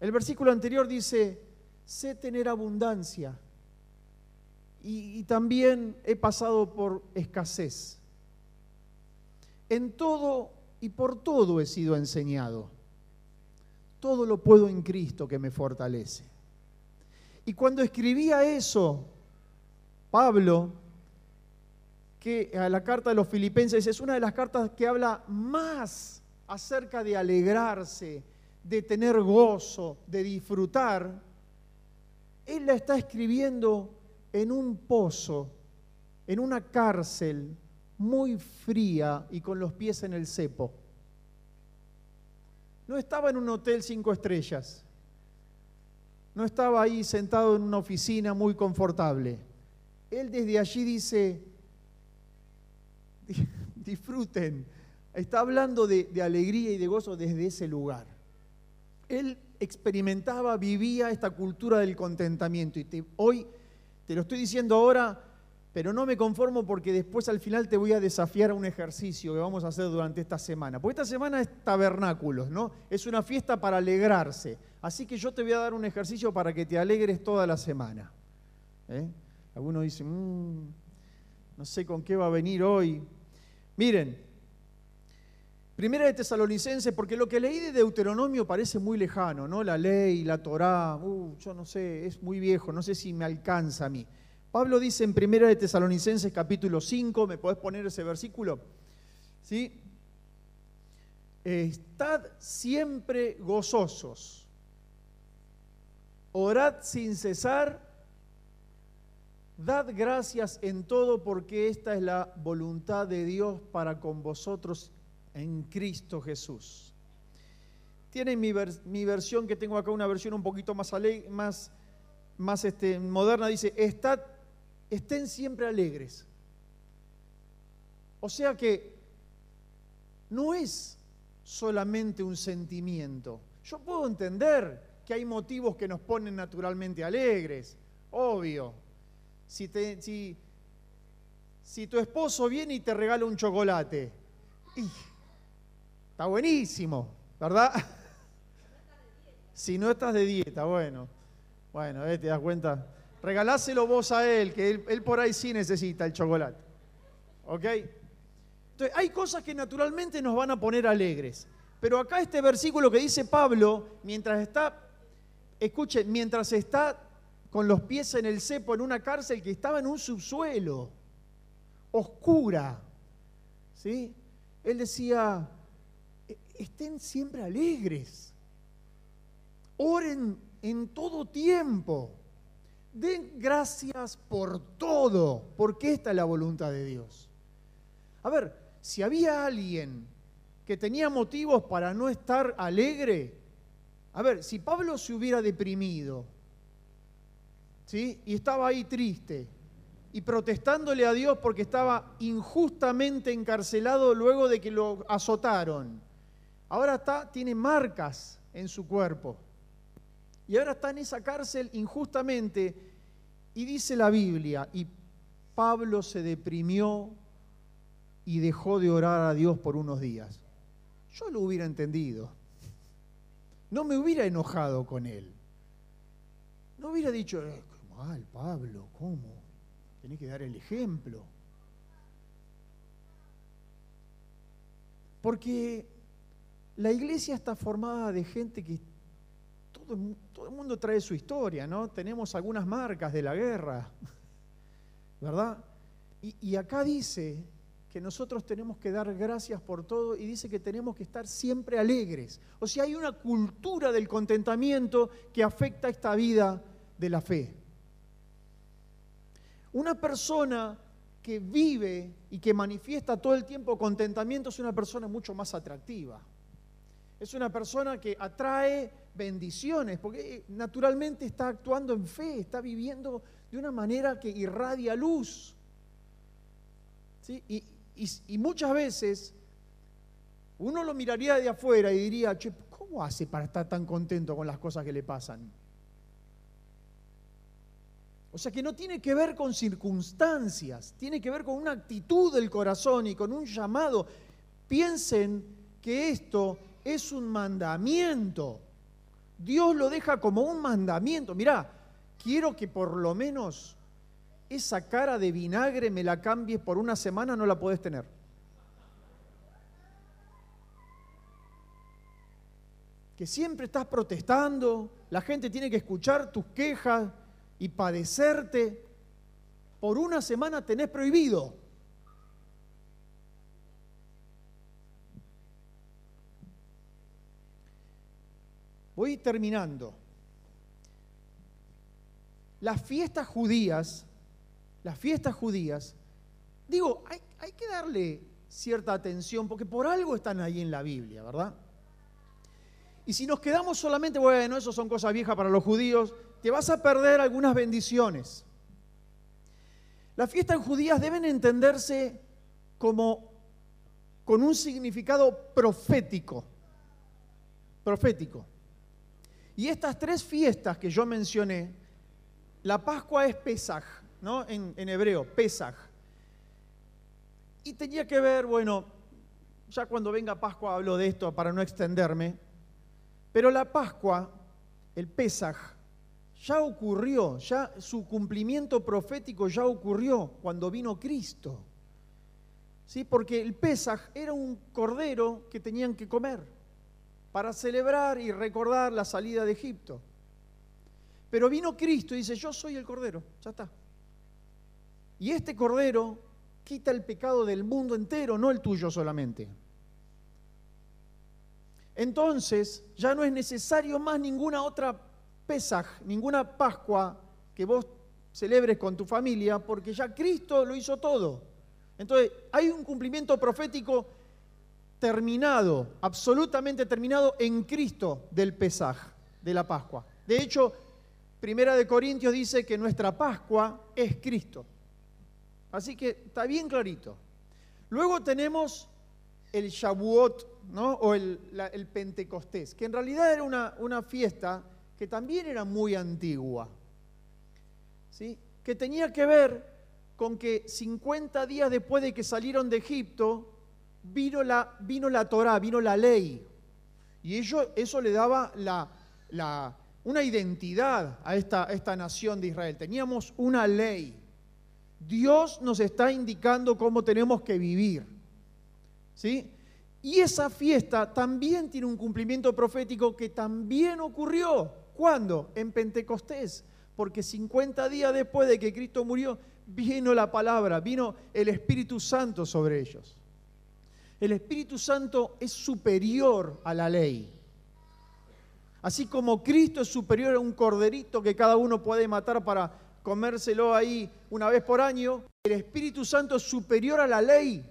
el versículo anterior dice, sé tener abundancia. Y, y también he pasado por escasez. En todo y por todo he sido enseñado. Todo lo puedo en Cristo que me fortalece. Y cuando escribía eso, Pablo, que a la carta de los filipenses es una de las cartas que habla más acerca de alegrarse, de tener gozo, de disfrutar, él la está escribiendo en un pozo, en una cárcel muy fría y con los pies en el cepo. No estaba en un hotel cinco estrellas. No estaba ahí sentado en una oficina muy confortable. Él desde allí dice, "Di- disfruten. Está hablando de, alegría y de gozo desde ese lugar. Él experimentaba, vivía esta cultura del contentamiento. Y hoy te lo estoy diciendo ahora, pero no me conformo porque después al final te voy a desafiar a un ejercicio que vamos a hacer durante esta semana. Porque esta semana es tabernáculos, ¿no? Es una fiesta para alegrarse. Así que yo te voy a dar un ejercicio para que te alegres toda la semana. ¿eh? Algunos dicen, "Mm, no sé con qué va a venir hoy. Miren, Primera de Tesalonicenses, porque lo que leí de Deuteronomio parece muy lejano, ¿no? La ley, la Torá, uh, yo no sé, es muy viejo, no sé si me alcanza a mí. Pablo dice en Primera de Tesalonicenses capítulo 5, ¿me podés poner ese versículo? ¿Sí? Estad siempre gozosos, orad sin cesar, dad gracias en todo porque esta es la voluntad de Dios para con vosotros en Cristo Jesús. Tienen mi, vers- mi versión que tengo acá, una versión un poquito más, más, más este, moderna, dice, "Estad- estén siempre alegres. O sea que no es solamente un sentimiento. Yo puedo entender que hay motivos que nos ponen naturalmente alegres, obvio. Si, te- si, si tu esposo viene y te regala un chocolate, está buenísimo, ¿verdad? Si no estás de dieta, bueno, bueno, eh, te das cuenta. Regaláselo vos a él, que él, por ahí sí necesita el chocolate. ¿Ok? Entonces, hay cosas que naturalmente nos van a poner alegres. Pero acá este versículo que dice Pablo, mientras está, escuche, mientras está con los pies en el cepo en una cárcel que estaba en un subsuelo, oscura. ¿Sí? Él decía, "E- estén siempre alegres, oren en todo tiempo, den gracias por todo, porque esta es la voluntad de Dios. A ver, si había alguien que tenía motivos para no estar alegre, a ver, si Pablo se hubiera deprimido, ¿sí? Y estaba ahí triste y protestándole a Dios porque estaba injustamente encarcelado luego de que lo azotaron. Ahora está, tiene marcas en su cuerpo. Y ahora está en esa cárcel injustamente. Y dice la Biblia, y Pablo se deprimió y dejó de orar a Dios por unos días. Yo lo hubiera entendido. No me hubiera enojado con él. No hubiera dicho, "Eh, qué mal, Pablo, ¿cómo? Tenés que dar el ejemplo. Porque la iglesia está formada de gente que todo, el mundo trae su historia, ¿no? Tenemos algunas marcas de la guerra, ¿verdad? Y, y acá dice que nosotros tenemos que dar gracias por todo y dice que tenemos que estar siempre alegres. O sea, hay una cultura del contentamiento que afecta esta vida de la fe. Una persona que vive y que manifiesta todo el tiempo contentamiento es una persona mucho más atractiva. Es una persona que atrae bendiciones, porque eh, naturalmente está actuando en fe, está viviendo de una manera que irradia luz. ¿Sí? Y, y- y muchas veces uno lo miraría de afuera y diría, che, ¿cómo hace para estar tan contento con las cosas que le pasan? O sea que no tiene que ver con circunstancias, tiene que ver con una actitud del corazón y con un llamado. Piensen que esto es un mandamiento. Dios lo deja como un mandamiento. Mirá, quiero que por lo menos esa cara de vinagre me la cambies por una semana, no la podés tener. Que siempre estás protestando, la gente tiene que escuchar tus quejas y padecerte. Por una semana tenés prohibido. Voy terminando. Las fiestas judías, las fiestas judías, digo, hay, que darle cierta atención porque por algo están ahí en la Biblia, ¿verdad? Y si nos quedamos solamente, bueno, eso son cosas viejas para los judíos, te vas a perder algunas bendiciones. Las fiestas judías deben entenderse como con un significado profético. Profético. Y estas tres fiestas que yo mencioné, la Pascua es Pesaj, ¿no? En, hebreo, Pesaj. Y tenía que ver, bueno, ya cuando venga Pascua hablo de esto para no extenderme, pero la Pascua, el Pesaj, ya ocurrió, ya su cumplimiento profético ya ocurrió cuando vino Cristo. ¿Sí? Porque el Pesaj era un cordero que tenían que comer para celebrar y recordar la salida de Egipto. Pero vino Cristo y dice, yo soy el cordero, ya está. Y este cordero quita el pecado del mundo entero, no el tuyo solamente. Entonces ya no es necesario más ninguna otra Pesaj, ninguna Pascua que vos celebres con tu familia, porque ya Cristo lo hizo todo. Entonces hay un cumplimiento profético terminado, absolutamente terminado en Cristo del Pesaj, de la Pascua. De hecho, Primera de Corintios dice que nuestra Pascua es Cristo. Así que está bien clarito. Luego tenemos el Shavuot, ¿no? o el, Pentecostés, que en realidad era una, una fiesta que también era muy antigua, ¿sí? que tenía que ver con que 50 días después de que salieron de Egipto, vino la, vino la Torá, vino la ley. Y eso le daba la, la- una identidad a esta, a esta nación de Israel. Teníamos una ley. Dios nos está indicando cómo tenemos que vivir. ¿Sí? Y esa fiesta también tiene un cumplimiento profético que también ocurrió. ¿Cuándo? En Pentecostés. porque 50 días después de que Cristo murió, vino la palabra, vino el Espíritu Santo sobre ellos. El Espíritu Santo es superior a la ley. Así como Cristo es superior a un corderito que cada uno puede matar para comérselo ahí una vez por año, el Espíritu Santo es superior a la ley.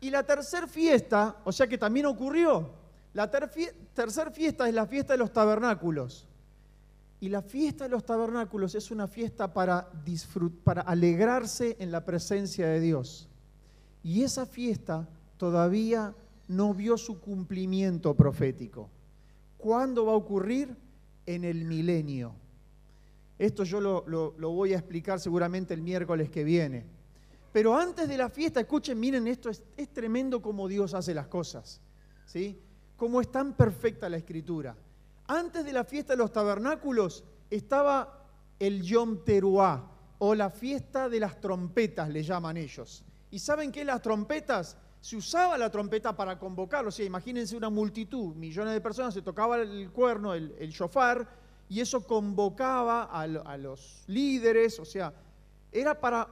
Y la tercera fiesta, o sea que también ocurrió, la tercera fiesta es la fiesta de los tabernáculos. Y la fiesta de los tabernáculos es una fiesta para, para alegrarse en la presencia de Dios. Y esa fiesta todavía no vio su cumplimiento profético. ¿Cuándo va a ocurrir? En el milenio. Esto yo lo, voy a explicar seguramente el miércoles que viene. Pero antes de la fiesta, escuchen, miren, esto es, tremendo como Dios hace las cosas. ¿Sí? Cómo es tan perfecta la escritura. Antes de la fiesta de los tabernáculos estaba el Yom Teruah, o la fiesta de las trompetas, le llaman ellos. ¿Y saben qué? Las trompetas, se usaba la trompeta para convocar, o sea, imagínense una multitud, millones de personas, se tocaba el cuerno, el, shofar, y eso convocaba a, a los líderes, o sea, era para,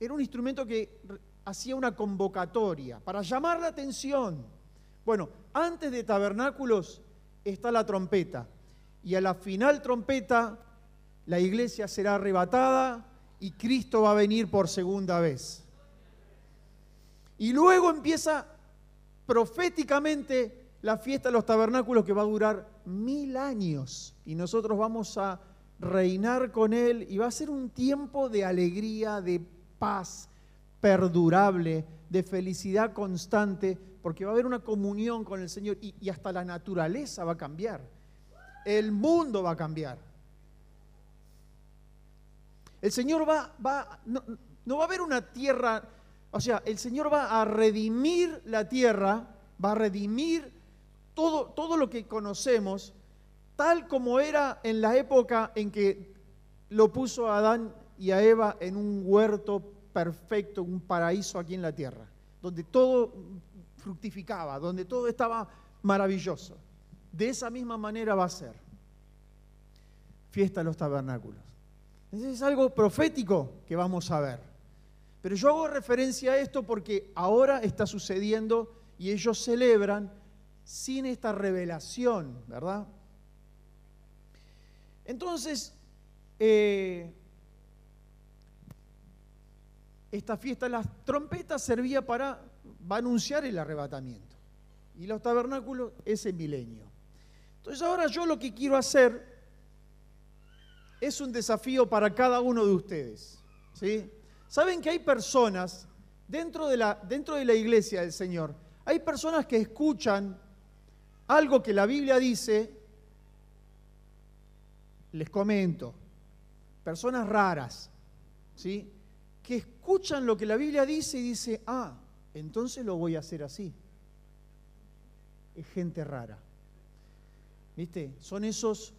era un instrumento que hacía una convocatoria, para llamar la atención. Bueno, antes de tabernáculos está la trompeta. Y a la final trompeta, la iglesia será arrebatada y Cristo va a venir por segunda vez. Y luego empieza proféticamente la fiesta de los tabernáculos que va a durar mil años. Y nosotros vamos a reinar con Él y va a ser un tiempo de alegría, de paz perdurable, de felicidad constante, porque va a haber una comunión con el Señor y, hasta la naturaleza va a cambiar. El mundo va a cambiar. El Señor va, va no, no va a haber una tierra, o sea, el Señor va a redimir la tierra, va a redimir todo, todo lo que conocemos, tal como era en la época en que lo puso a Adán y a Eva en un huerto perfecto, un paraíso aquí en la tierra, donde todo fructificaba, donde todo estaba maravilloso. De esa misma manera va a ser. Fiesta de los tabernáculos. es algo profético que vamos a ver. Pero yo hago referencia a esto porque ahora está sucediendo y ellos celebran sin esta revelación, ¿verdad? Entonces, eh, esta fiesta las trompetas servía para anunciar el arrebatamiento. Y los tabernáculos ese milenio. Entonces ahora yo lo que quiero hacer es un desafío para cada uno de ustedes. ¿sí? Saben que hay personas dentro de, la, dentro de la iglesia del Señor, hay personas que escuchan algo que la Biblia dice, les comento, personas raras, ¿sí? que escuchan lo que la Biblia dice y dice, ah, entonces lo voy a hacer así. Es gente rara. ¿Viste? Son esos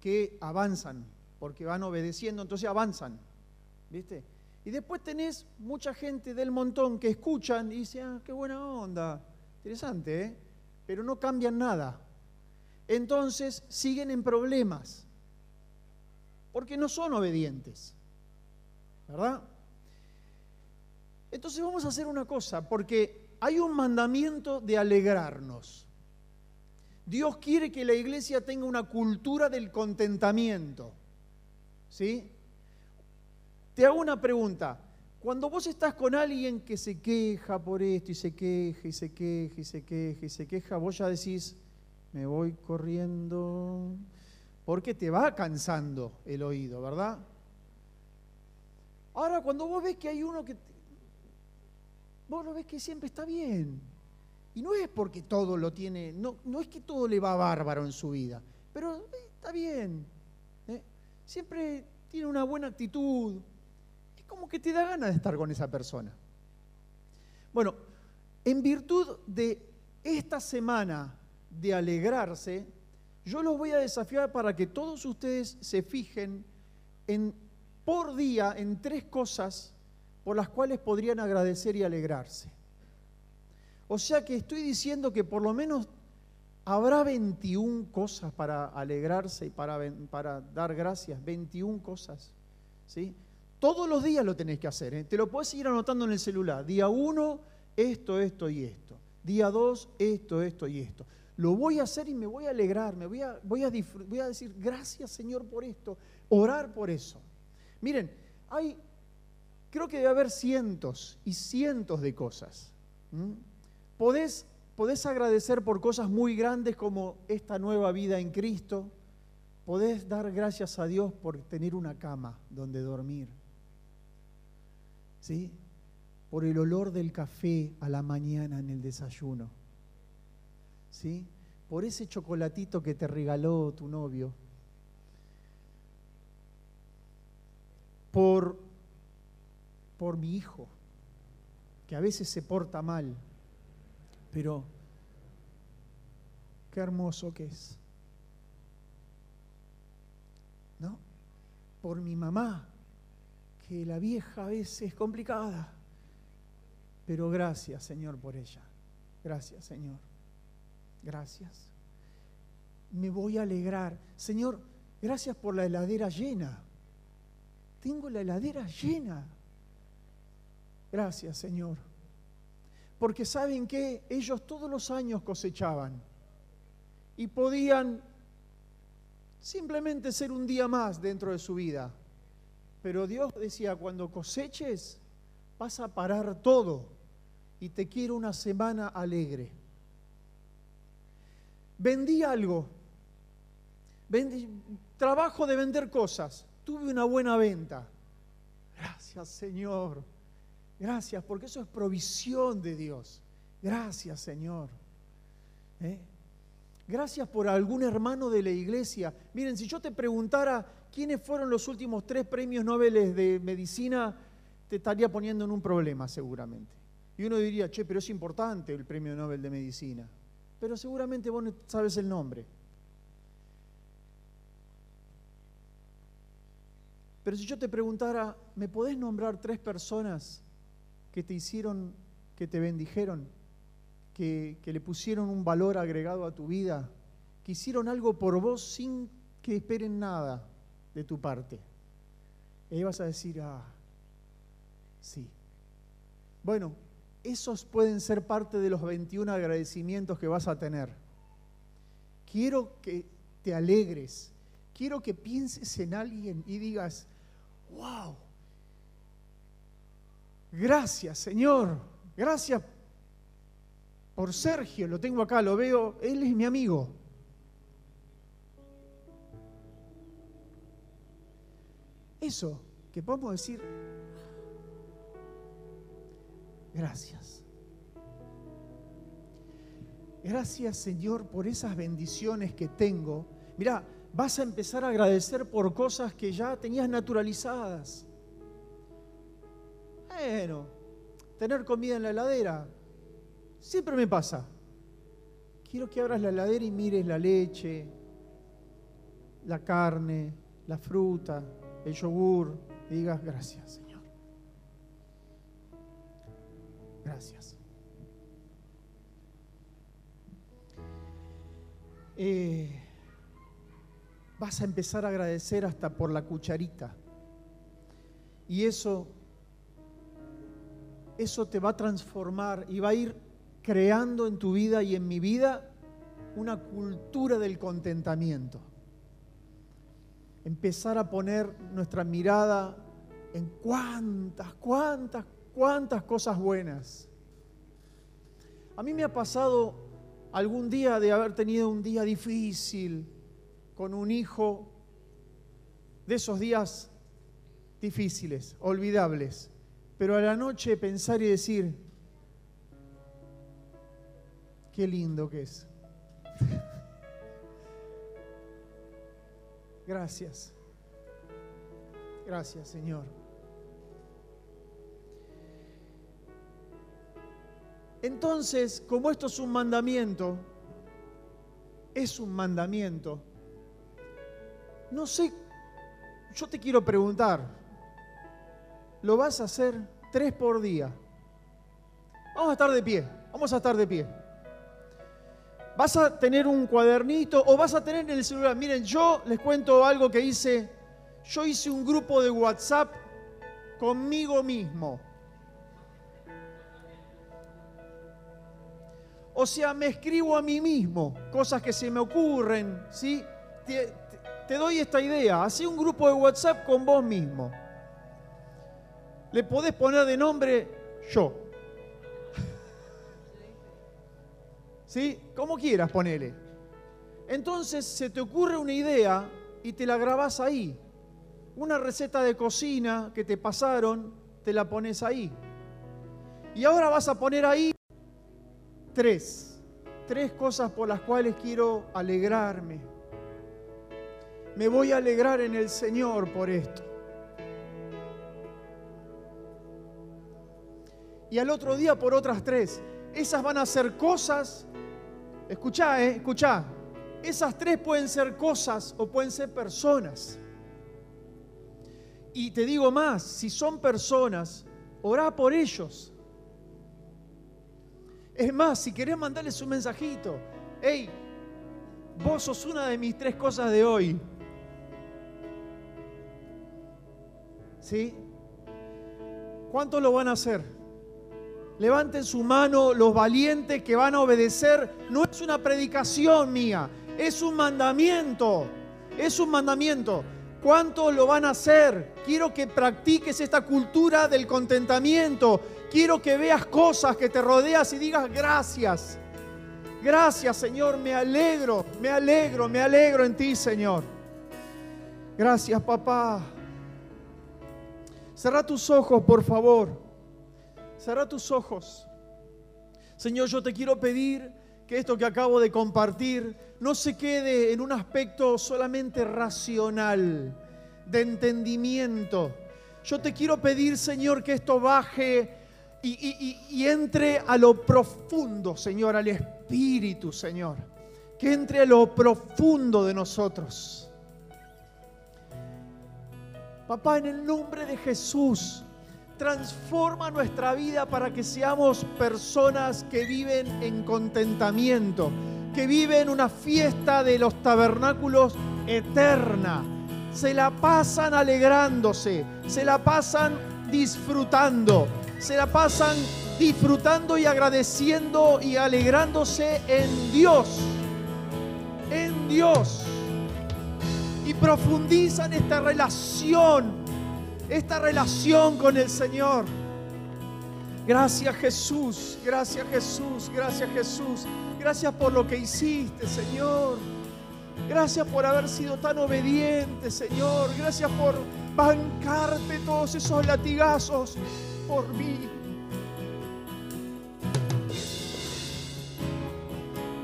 que avanzan, porque van obedeciendo, entonces avanzan. ¿Viste? Y después tenés mucha gente del montón que escuchan y dicen, ah, qué buena onda, interesante, ¿eh? Pero no cambian nada. Entonces siguen en problemas, porque no son obedientes. ¿Verdad? Entonces vamos a hacer una cosa, porque hay un mandamiento de alegrarnos. Dios quiere que la iglesia tenga una cultura del contentamiento. ¿Sí? Te hago una pregunta. Cuando vos estás con alguien que se queja por esto y se queja y se queja y se queja y se queja, vos ya decís, me voy corriendo, porque te va cansando el oído, ¿verdad? Ahora, cuando vos ves que hay uno que vos lo ves que siempre está bien. Y no es porque todo lo tiene, no, no es que todo le va bárbaro en su vida, pero eh, está bien. ¿eh? Siempre tiene una buena actitud. Como que te da ganas de estar con esa persona. Bueno, en virtud de esta semana de alegrarse, yo los voy a desafiar para que todos ustedes se fijen en por día en tres cosas por las cuales podrían agradecer y alegrarse. O sea que estoy diciendo que por lo menos ¿Habrá 21 cosas para alegrarse y para, para dar gracias? 21 cosas. ¿sí? Todos los días lo tenés que hacer. ¿eh? Te lo puedes ir anotando en el celular. Día 1, esto, esto y esto. Día 2, esto, esto y esto. Lo voy a hacer y me voy a alegrar. Me voy a, voy a, voy a decir, gracias Señor por esto. Orar por eso. Miren, hay, creo que debe haber cientos y cientos de cosas. Podés, podés agradecer por cosas muy grandes como esta nueva vida en Cristo. Podés dar gracias a Dios por tener una cama donde dormir. ¿Sí? Por el olor del café a la mañana en el desayuno. ¿Sí? Por ese chocolatito que te regaló tu novio. Por, por mi hijo, que a veces se porta mal, pero qué hermoso que es. ¿No? Por mi mamá, la vieja a veces es complicada, pero gracias Señor por ella. Gracias Señor. Gracias. Me voy a alegrar. Señor, gracias por la heladera llena. Tengo la heladera llena. Gracias Señor. Porque saben que ellos todos los años cosechaban y podían simplemente ser un día más dentro de su vida. Pero Dios decía, cuando coseches, vas a parar todo y te quiero una semana alegre. Vendí algo, trabajo de vender cosas, tuve una buena venta. Gracias Señor, gracias, porque eso es provisión de Dios. Gracias Señor. ¿Eh? Gracias por algún hermano de la iglesia. Miren, si yo te preguntara quiénes fueron los últimos tres premios Nobel de medicina, te estaría poniendo en un problema seguramente. Y uno diría, che, pero es importante el premio Nobel de medicina. Pero seguramente vos no sabes el nombre. Pero si yo te preguntara, ¿me podés nombrar tres personas que te hicieron, que te bendijeron? que, que le pusieron un valor agregado a tu vida, que hicieron algo por vos sin que esperen nada de tu parte. Y ahí vas a decir, ah, sí. Bueno, esos pueden ser parte de los 21 agradecimientos que vas a tener. Quiero que te alegres, quiero que pienses en alguien y digas, wow, gracias Señor, gracias por Sergio, lo tengo acá, lo veo, él es mi amigo. Eso, que podemos decir, gracias. Gracias Señor por esas bendiciones que tengo. Mira, vas a empezar a agradecer por cosas que ya tenías naturalizadas. Bueno, tener comida en la heladera, Siempre me pasa. Quiero que abras la heladera y mires la leche, la carne, la fruta, el yogur, digas gracias, Señor. Gracias. Eh, vas a empezar a agradecer hasta por la cucharita. Y eso, eso te va a transformar y va a ir creando en tu vida y en mi vida una cultura del contentamiento. Empezar a poner nuestra mirada en cuántas, cuántas, cuántas cosas buenas. A mí me ha pasado algún día de haber tenido un día difícil con un hijo, de esos días difíciles, olvidables, pero a la noche pensar y decir, Qué lindo que es. Gracias. Gracias, Señor. Entonces, como esto es un mandamiento, es un mandamiento, no sé, yo te quiero preguntar, ¿lo vas a hacer tres por día? Vamos a estar de pie, vamos a estar de pie. Vas a tener un cuadernito o vas a tener en el celular. Miren, yo les cuento algo que hice. Yo hice un grupo de WhatsApp conmigo mismo. O sea, me escribo a mí mismo cosas que se me ocurren, ¿sí? Te, te- doy esta idea. Hacé un grupo de WhatsApp con vos mismo. Le podés poner de nombre yo. ¿Sí? Como quieras, ponele. Entonces se te ocurre una idea y te la grabás ahí. Una receta de cocina que te pasaron, te la pones ahí. Y ahora vas a poner ahí tres. Tres cosas por las cuales quiero alegrarme. Me voy a alegrar en el Señor por esto. Y al otro día por otras tres. Esas van a ser cosas. Escuchá, eh. Esas tres pueden ser cosas o pueden ser personas. Y te digo más, si son personas, orá por ellos. Es más, si querés mandarles un mensajito, hey, vos sos una de mis tres cosas de hoy. ¿Sí? ¿Cuántos lo van a hacer? Levanten su mano los valientes que van a obedecer. No es una predicación mía, es un mandamiento. Es un mandamiento. ¿Cuántos lo van a hacer? Quiero que practiques esta cultura del contentamiento. Quiero que veas cosas que te rodeas y digas gracias. Gracias, Señor. Me alegro, me alegro, me alegro en ti, Señor. Gracias, papá. Cerra tus ojos, por favor. Cerra tus ojos. Señor, yo te quiero pedir que esto que acabo de compartir no se quede en un aspecto solamente racional, de entendimiento. Yo te quiero pedir, Señor, que esto baje y, y- entre a lo profundo, Señor, al Espíritu, Señor. Que entre a lo profundo de nosotros. Papá, en el nombre de Jesús, transforma nuestra vida para que seamos personas que viven en contentamiento, que viven una fiesta de los tabernáculos eterna. Se la pasan alegrándose, se la pasan disfrutando, se la pasan disfrutando y agradeciendo y alegrándose en Dios, en Dios y profundizan esta relación, esta relación con el Señor. Gracias Jesús, gracias Jesús, gracias Jesús. Gracias por lo que hiciste, Señor. Gracias por haber sido tan obediente, Señor. Gracias por bancarte todos esos latigazos por mí.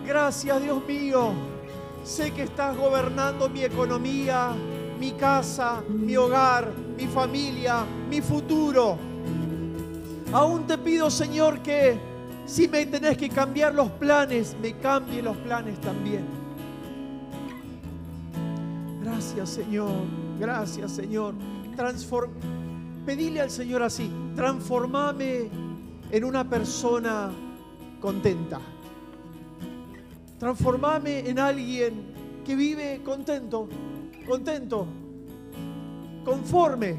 Gracias, Dios mío. Sé que estás gobernando mi economía, mi casa, mi hogar, mi familia, mi futuro. Aún te pido, Señor, que si me tenés que cambiar los planes, me cambie los planes también. Gracias, Señor. Gracias, Señor. Transform... Pedile al Señor así, transformame en una persona contenta. Transformame en alguien que vive contento, contento, conforme,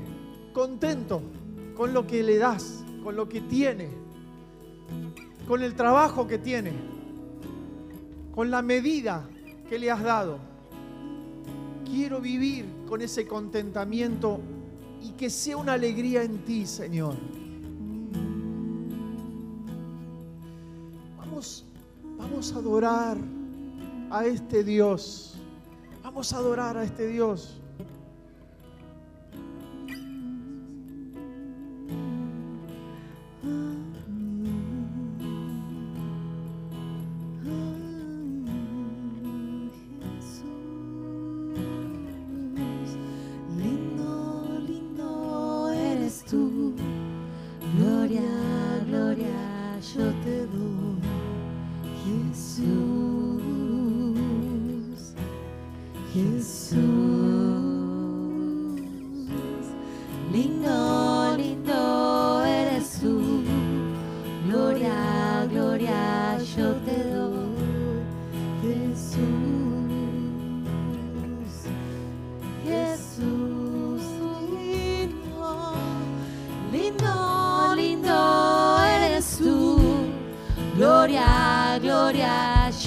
contento con lo que le das, con lo que tiene, con el trabajo que tiene, con la medida que le has dado. Quiero vivir con ese contentamiento y que sea una alegría en ti, Señor. Vamos, vamos a adorar a este Dios. Vamos a adorar a este Dios.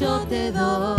yo te doy.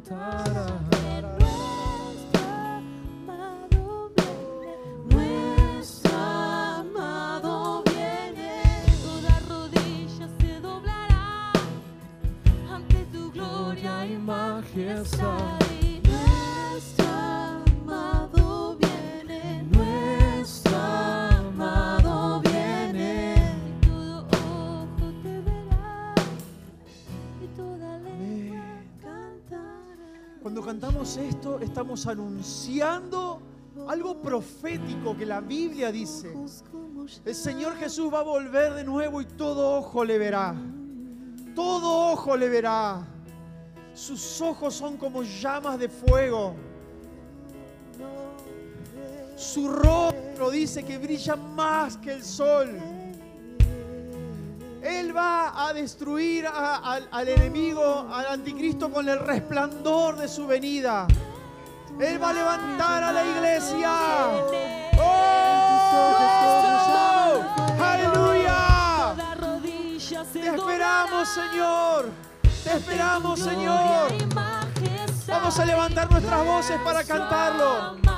Cantará. Estamos anunciando algo profético que la Biblia dice. El Señor Jesús va a volver de nuevo y todo ojo le verá. Todo ojo le verá. Sus ojos son como llamas de fuego. Su rostro dice que brilla más que el sol. Él va a destruir al enemigo, al anticristo con el resplandor de su venida. Él va a levantar a la iglesia. ¡Oh! ¡Aleluya! Te esperamos, Señor. Te esperamos, Señor. Vamos a levantar nuestras voces para cantarlo.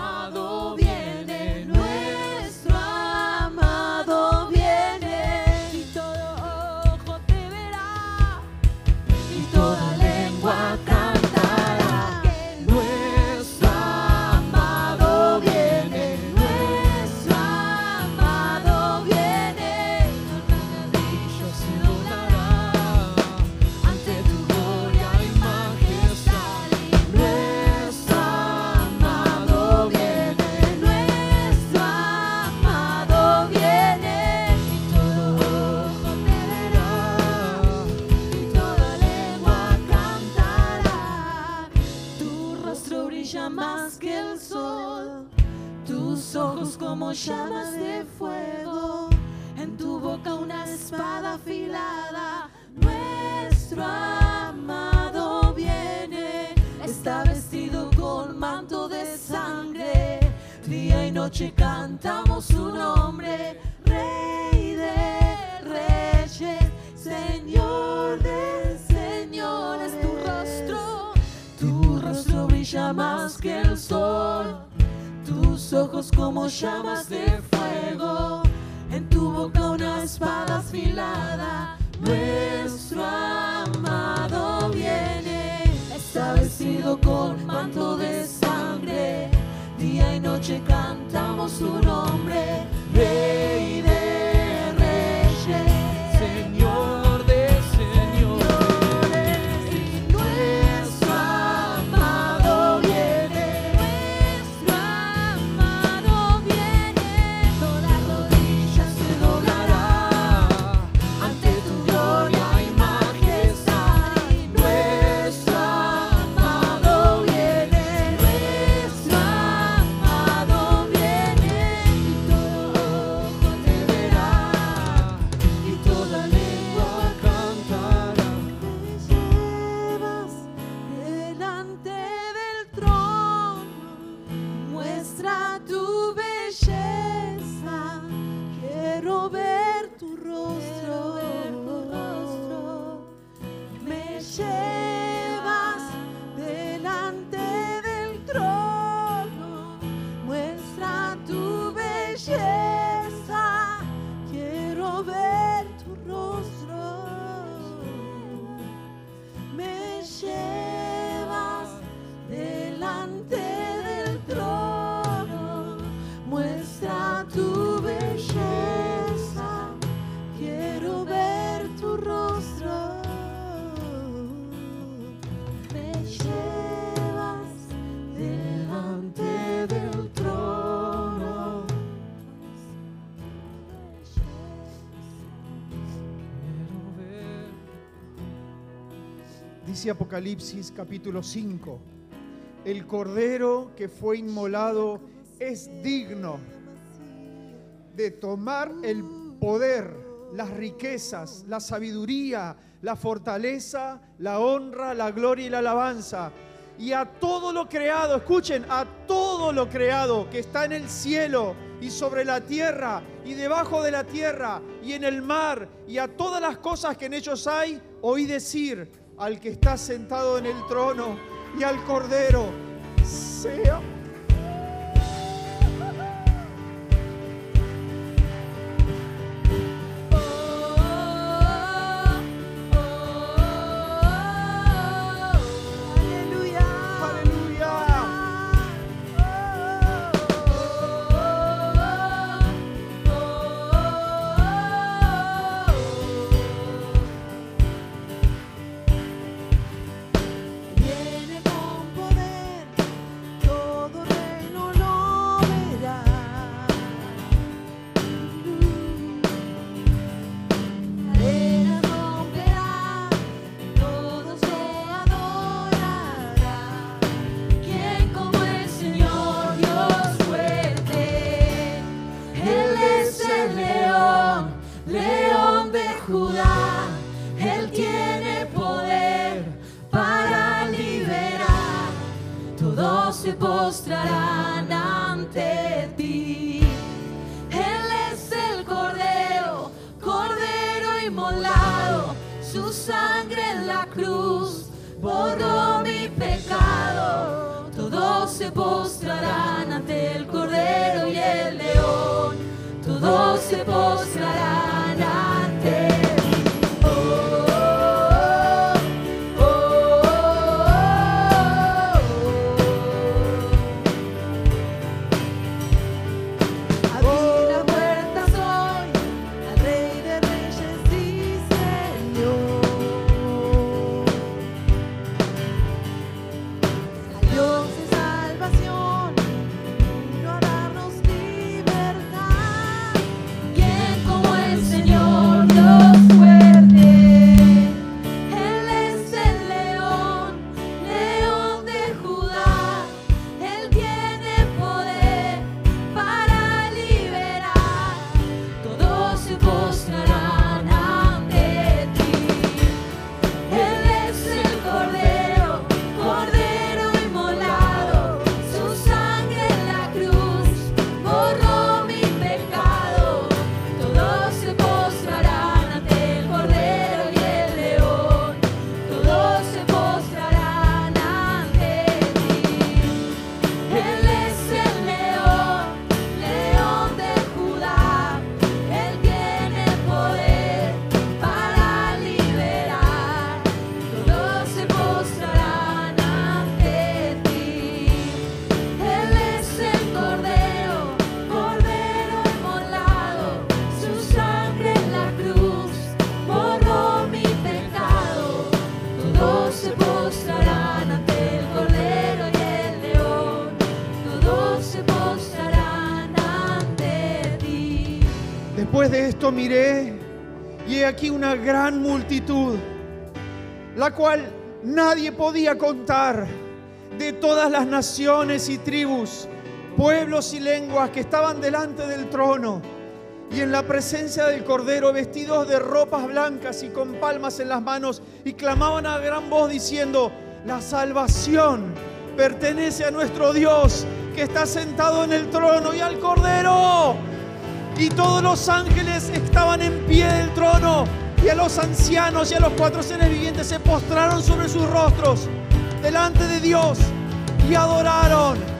Como llamas de fuego, en tu boca una espada afilada. Nuestro amado viene, está vestido con manto de sangre. Día y noche cantamos su nombre, Rey de Reyes, Señor de Señores. Tu rostro, tu rostro brilla más que el sol, ojos como llamas de fuego, en tu boca una espada afilada. Nuestro amado viene, está vestido con manto de sangre, día y noche cantamos tu nombre, Rey de Apocalipsis capítulo 5, el cordero que fue inmolado es digno de tomar el poder, las riquezas, la sabiduría, la fortaleza, la honra, la gloria y la alabanza. Y a todo lo creado, escuchen, a todo lo creado que está en el cielo y sobre la tierra y debajo de la tierra y en el mar y a todas las cosas que en ellos hay, oí decir, al que está sentado en el trono y al Cordero, sea miré y he aquí una gran multitud, la cual nadie podía contar, de todas las naciones y tribus, pueblos y lenguas que estaban delante del trono y en la presencia del Cordero, vestidos de ropas blancas y con palmas en las manos, y clamaban a gran voz diciendo, la salvación pertenece a nuestro Dios que está sentado en el trono y al Cordero. Y todos los ángeles estaban en pie del trono y a los ancianos y a los cuatro seres vivientes se postraron sobre sus rostros delante de Dios y adoraron.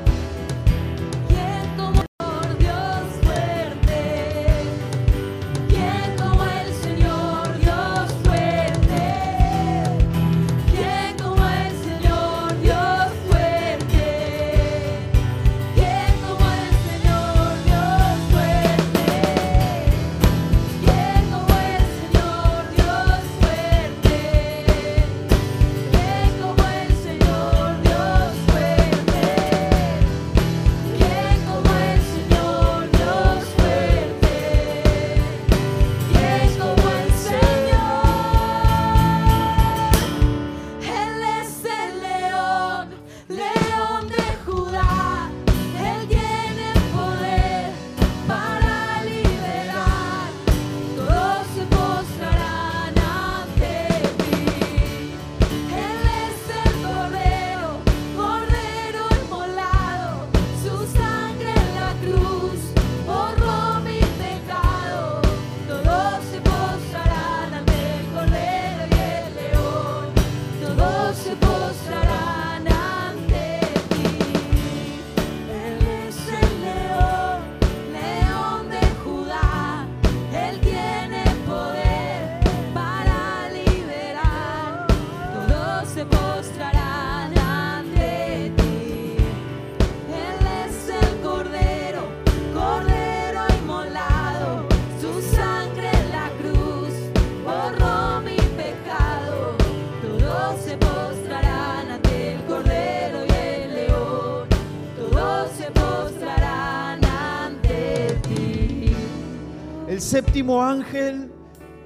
Séptimo ángel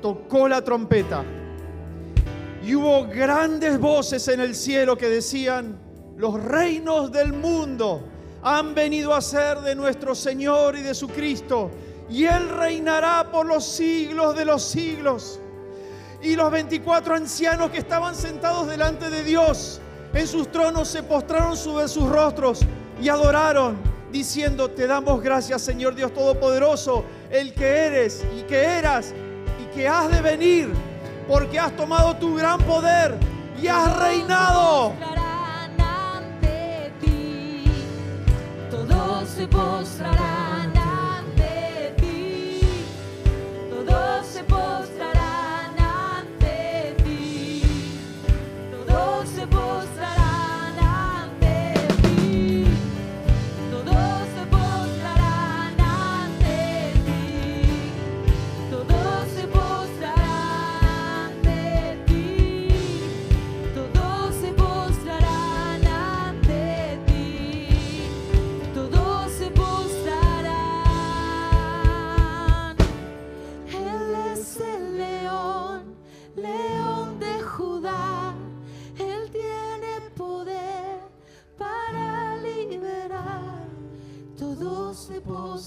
tocó la trompeta y hubo grandes voces en el cielo que decían, los reinos del mundo han venido a ser de nuestro Señor y de su Cristo, y Él reinará por los siglos de los siglos. Y los 24 ancianos que estaban sentados delante de Dios en sus tronos se postraron sobre sus rostros y adoraron, diciendo, te damos gracias Señor Dios Todopoderoso, el que eres y que eras y que has de venir, porque has tomado tu gran poder y has reinado. postrarán ante ti. Todos se postrarán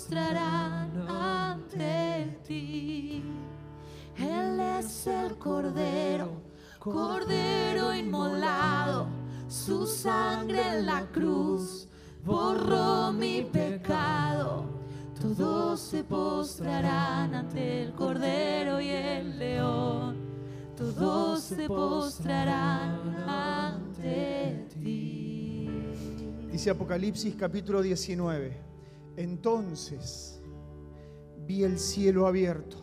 postrarán ante ti. Él es el cordero, cordero inmolado. Su sangre en la cruz borró mi pecado. Todos se postrarán ante el cordero y el león. Todos se postrarán ante ti. Dice Apocalipsis capítulo 19. Entonces vi el cielo abierto.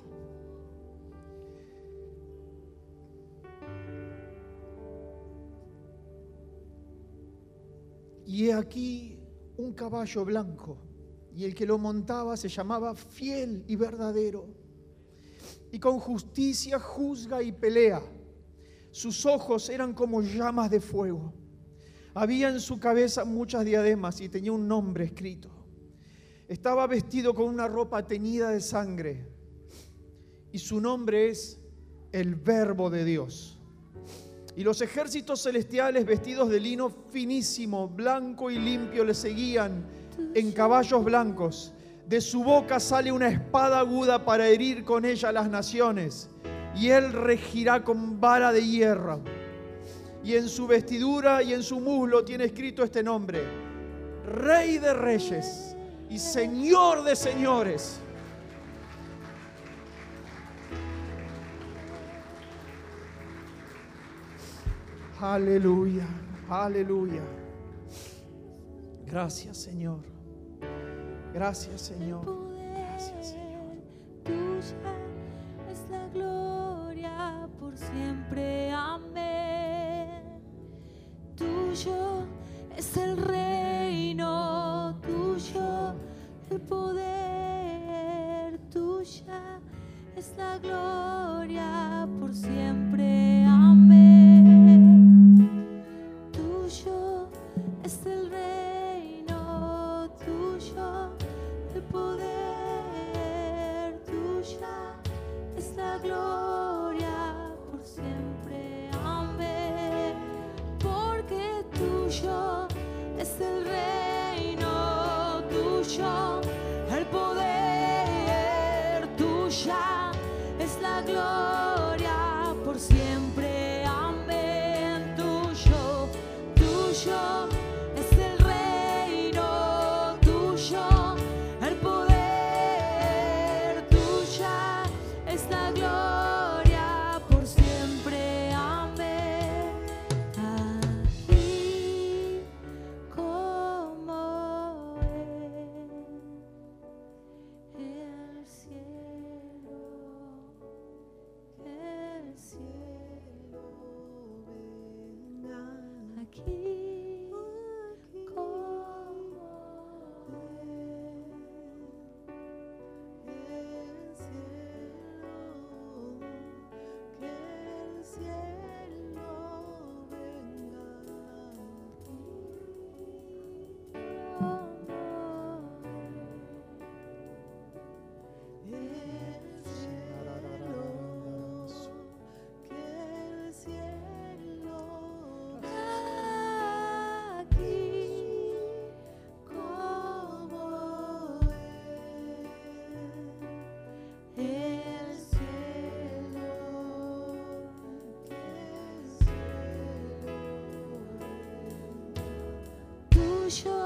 Y he aquí un caballo blanco, y el que lo montaba se llamaba fiel y verdadero, y con justicia juzga y pelea. Sus ojos eran como llamas de fuego. Había en su cabeza muchas diademas y tenía un nombre escrito. Estaba vestido con una ropa teñida de sangre y su nombre es el Verbo de Dios. Y los ejércitos celestiales vestidos de lino finísimo, blanco y limpio le seguían en caballos blancos. De su boca sale una espada aguda para herir con ella las naciones. Y él regirá con vara de hierro. Y en su vestidura y en su muslo tiene escrito este nombre. Rey de reyes y Señor de señores. Aleluya, aleluya. Gracias Señor. Gracias Señor. Gracias Señor. Tuya es la gloria por siempre. Amén. Tuyo es el reino, tuyo el poder, tuya es la gloria por siempre. Amén. Tuyo es el reino, tuyo el poder, tuya es la gloria por siempre. Tuyo es el reino, tuyo el poder, tuya es la gloria por siempre. Amén. Tuyo, tuyo tuyo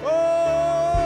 ¡Oh!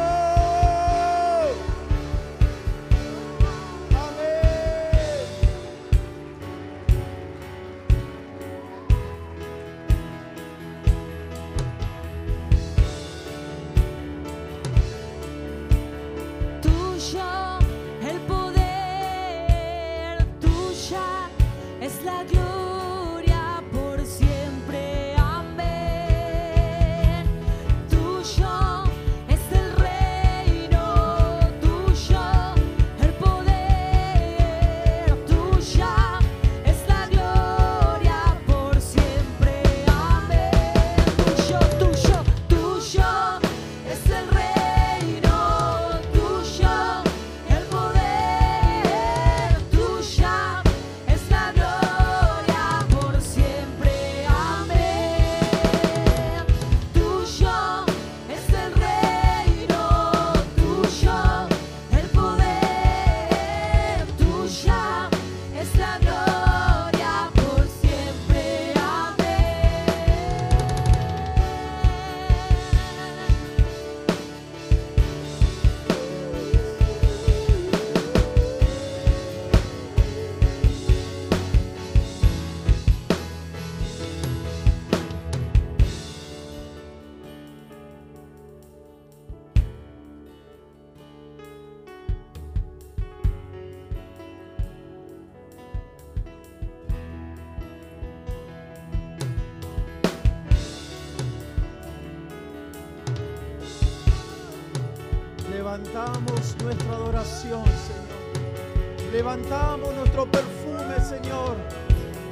Levantamos nuestro perfume, Señor.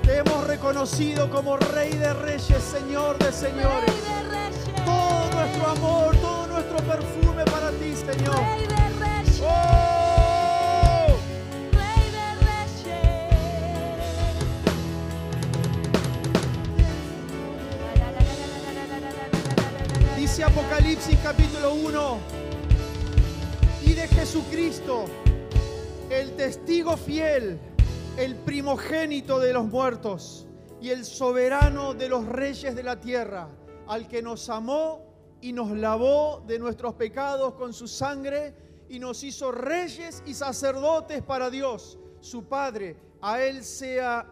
Te hemos reconocido como Rey de Reyes, Señor de Señores. Rey de Reyes, Todo nuestro amor, todo nuestro perfume para ti, Señor. Rey de Reyes, ¡Oh! Rey de Reyes. Dice Apocalipsis capítulo 1. Y de Jesucristo, el testigo fiel, el primogénito de los muertos y el soberano de los reyes de la tierra, al que nos amó y nos lavó de nuestros pecados con su sangre y nos hizo reyes y sacerdotes para Dios, su Padre. A Él sea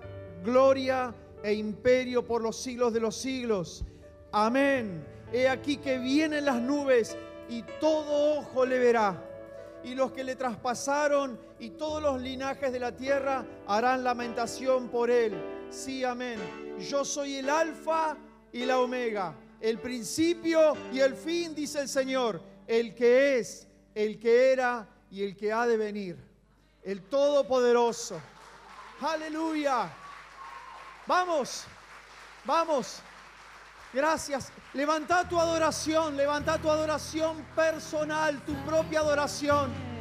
gloria e imperio por los siglos de los siglos. Amén. He aquí que vienen las nubes y todo ojo le verá. Y los que le traspasaron y todos los linajes de la tierra harán lamentación por él. Sí, amén. Yo soy el alfa y la omega, el principio y el fin, dice el Señor, el que es, el que era y el que ha de venir, el Todopoderoso. Aleluya. Vamos, vamos. Gracias. Levanta tu adoración, levanta tu adoración personal, tu propia adoración,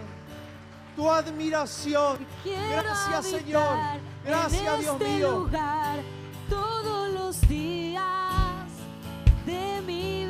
tu admiración. Gracias, Señor. Gracias, Dios este mío. todos los días de mi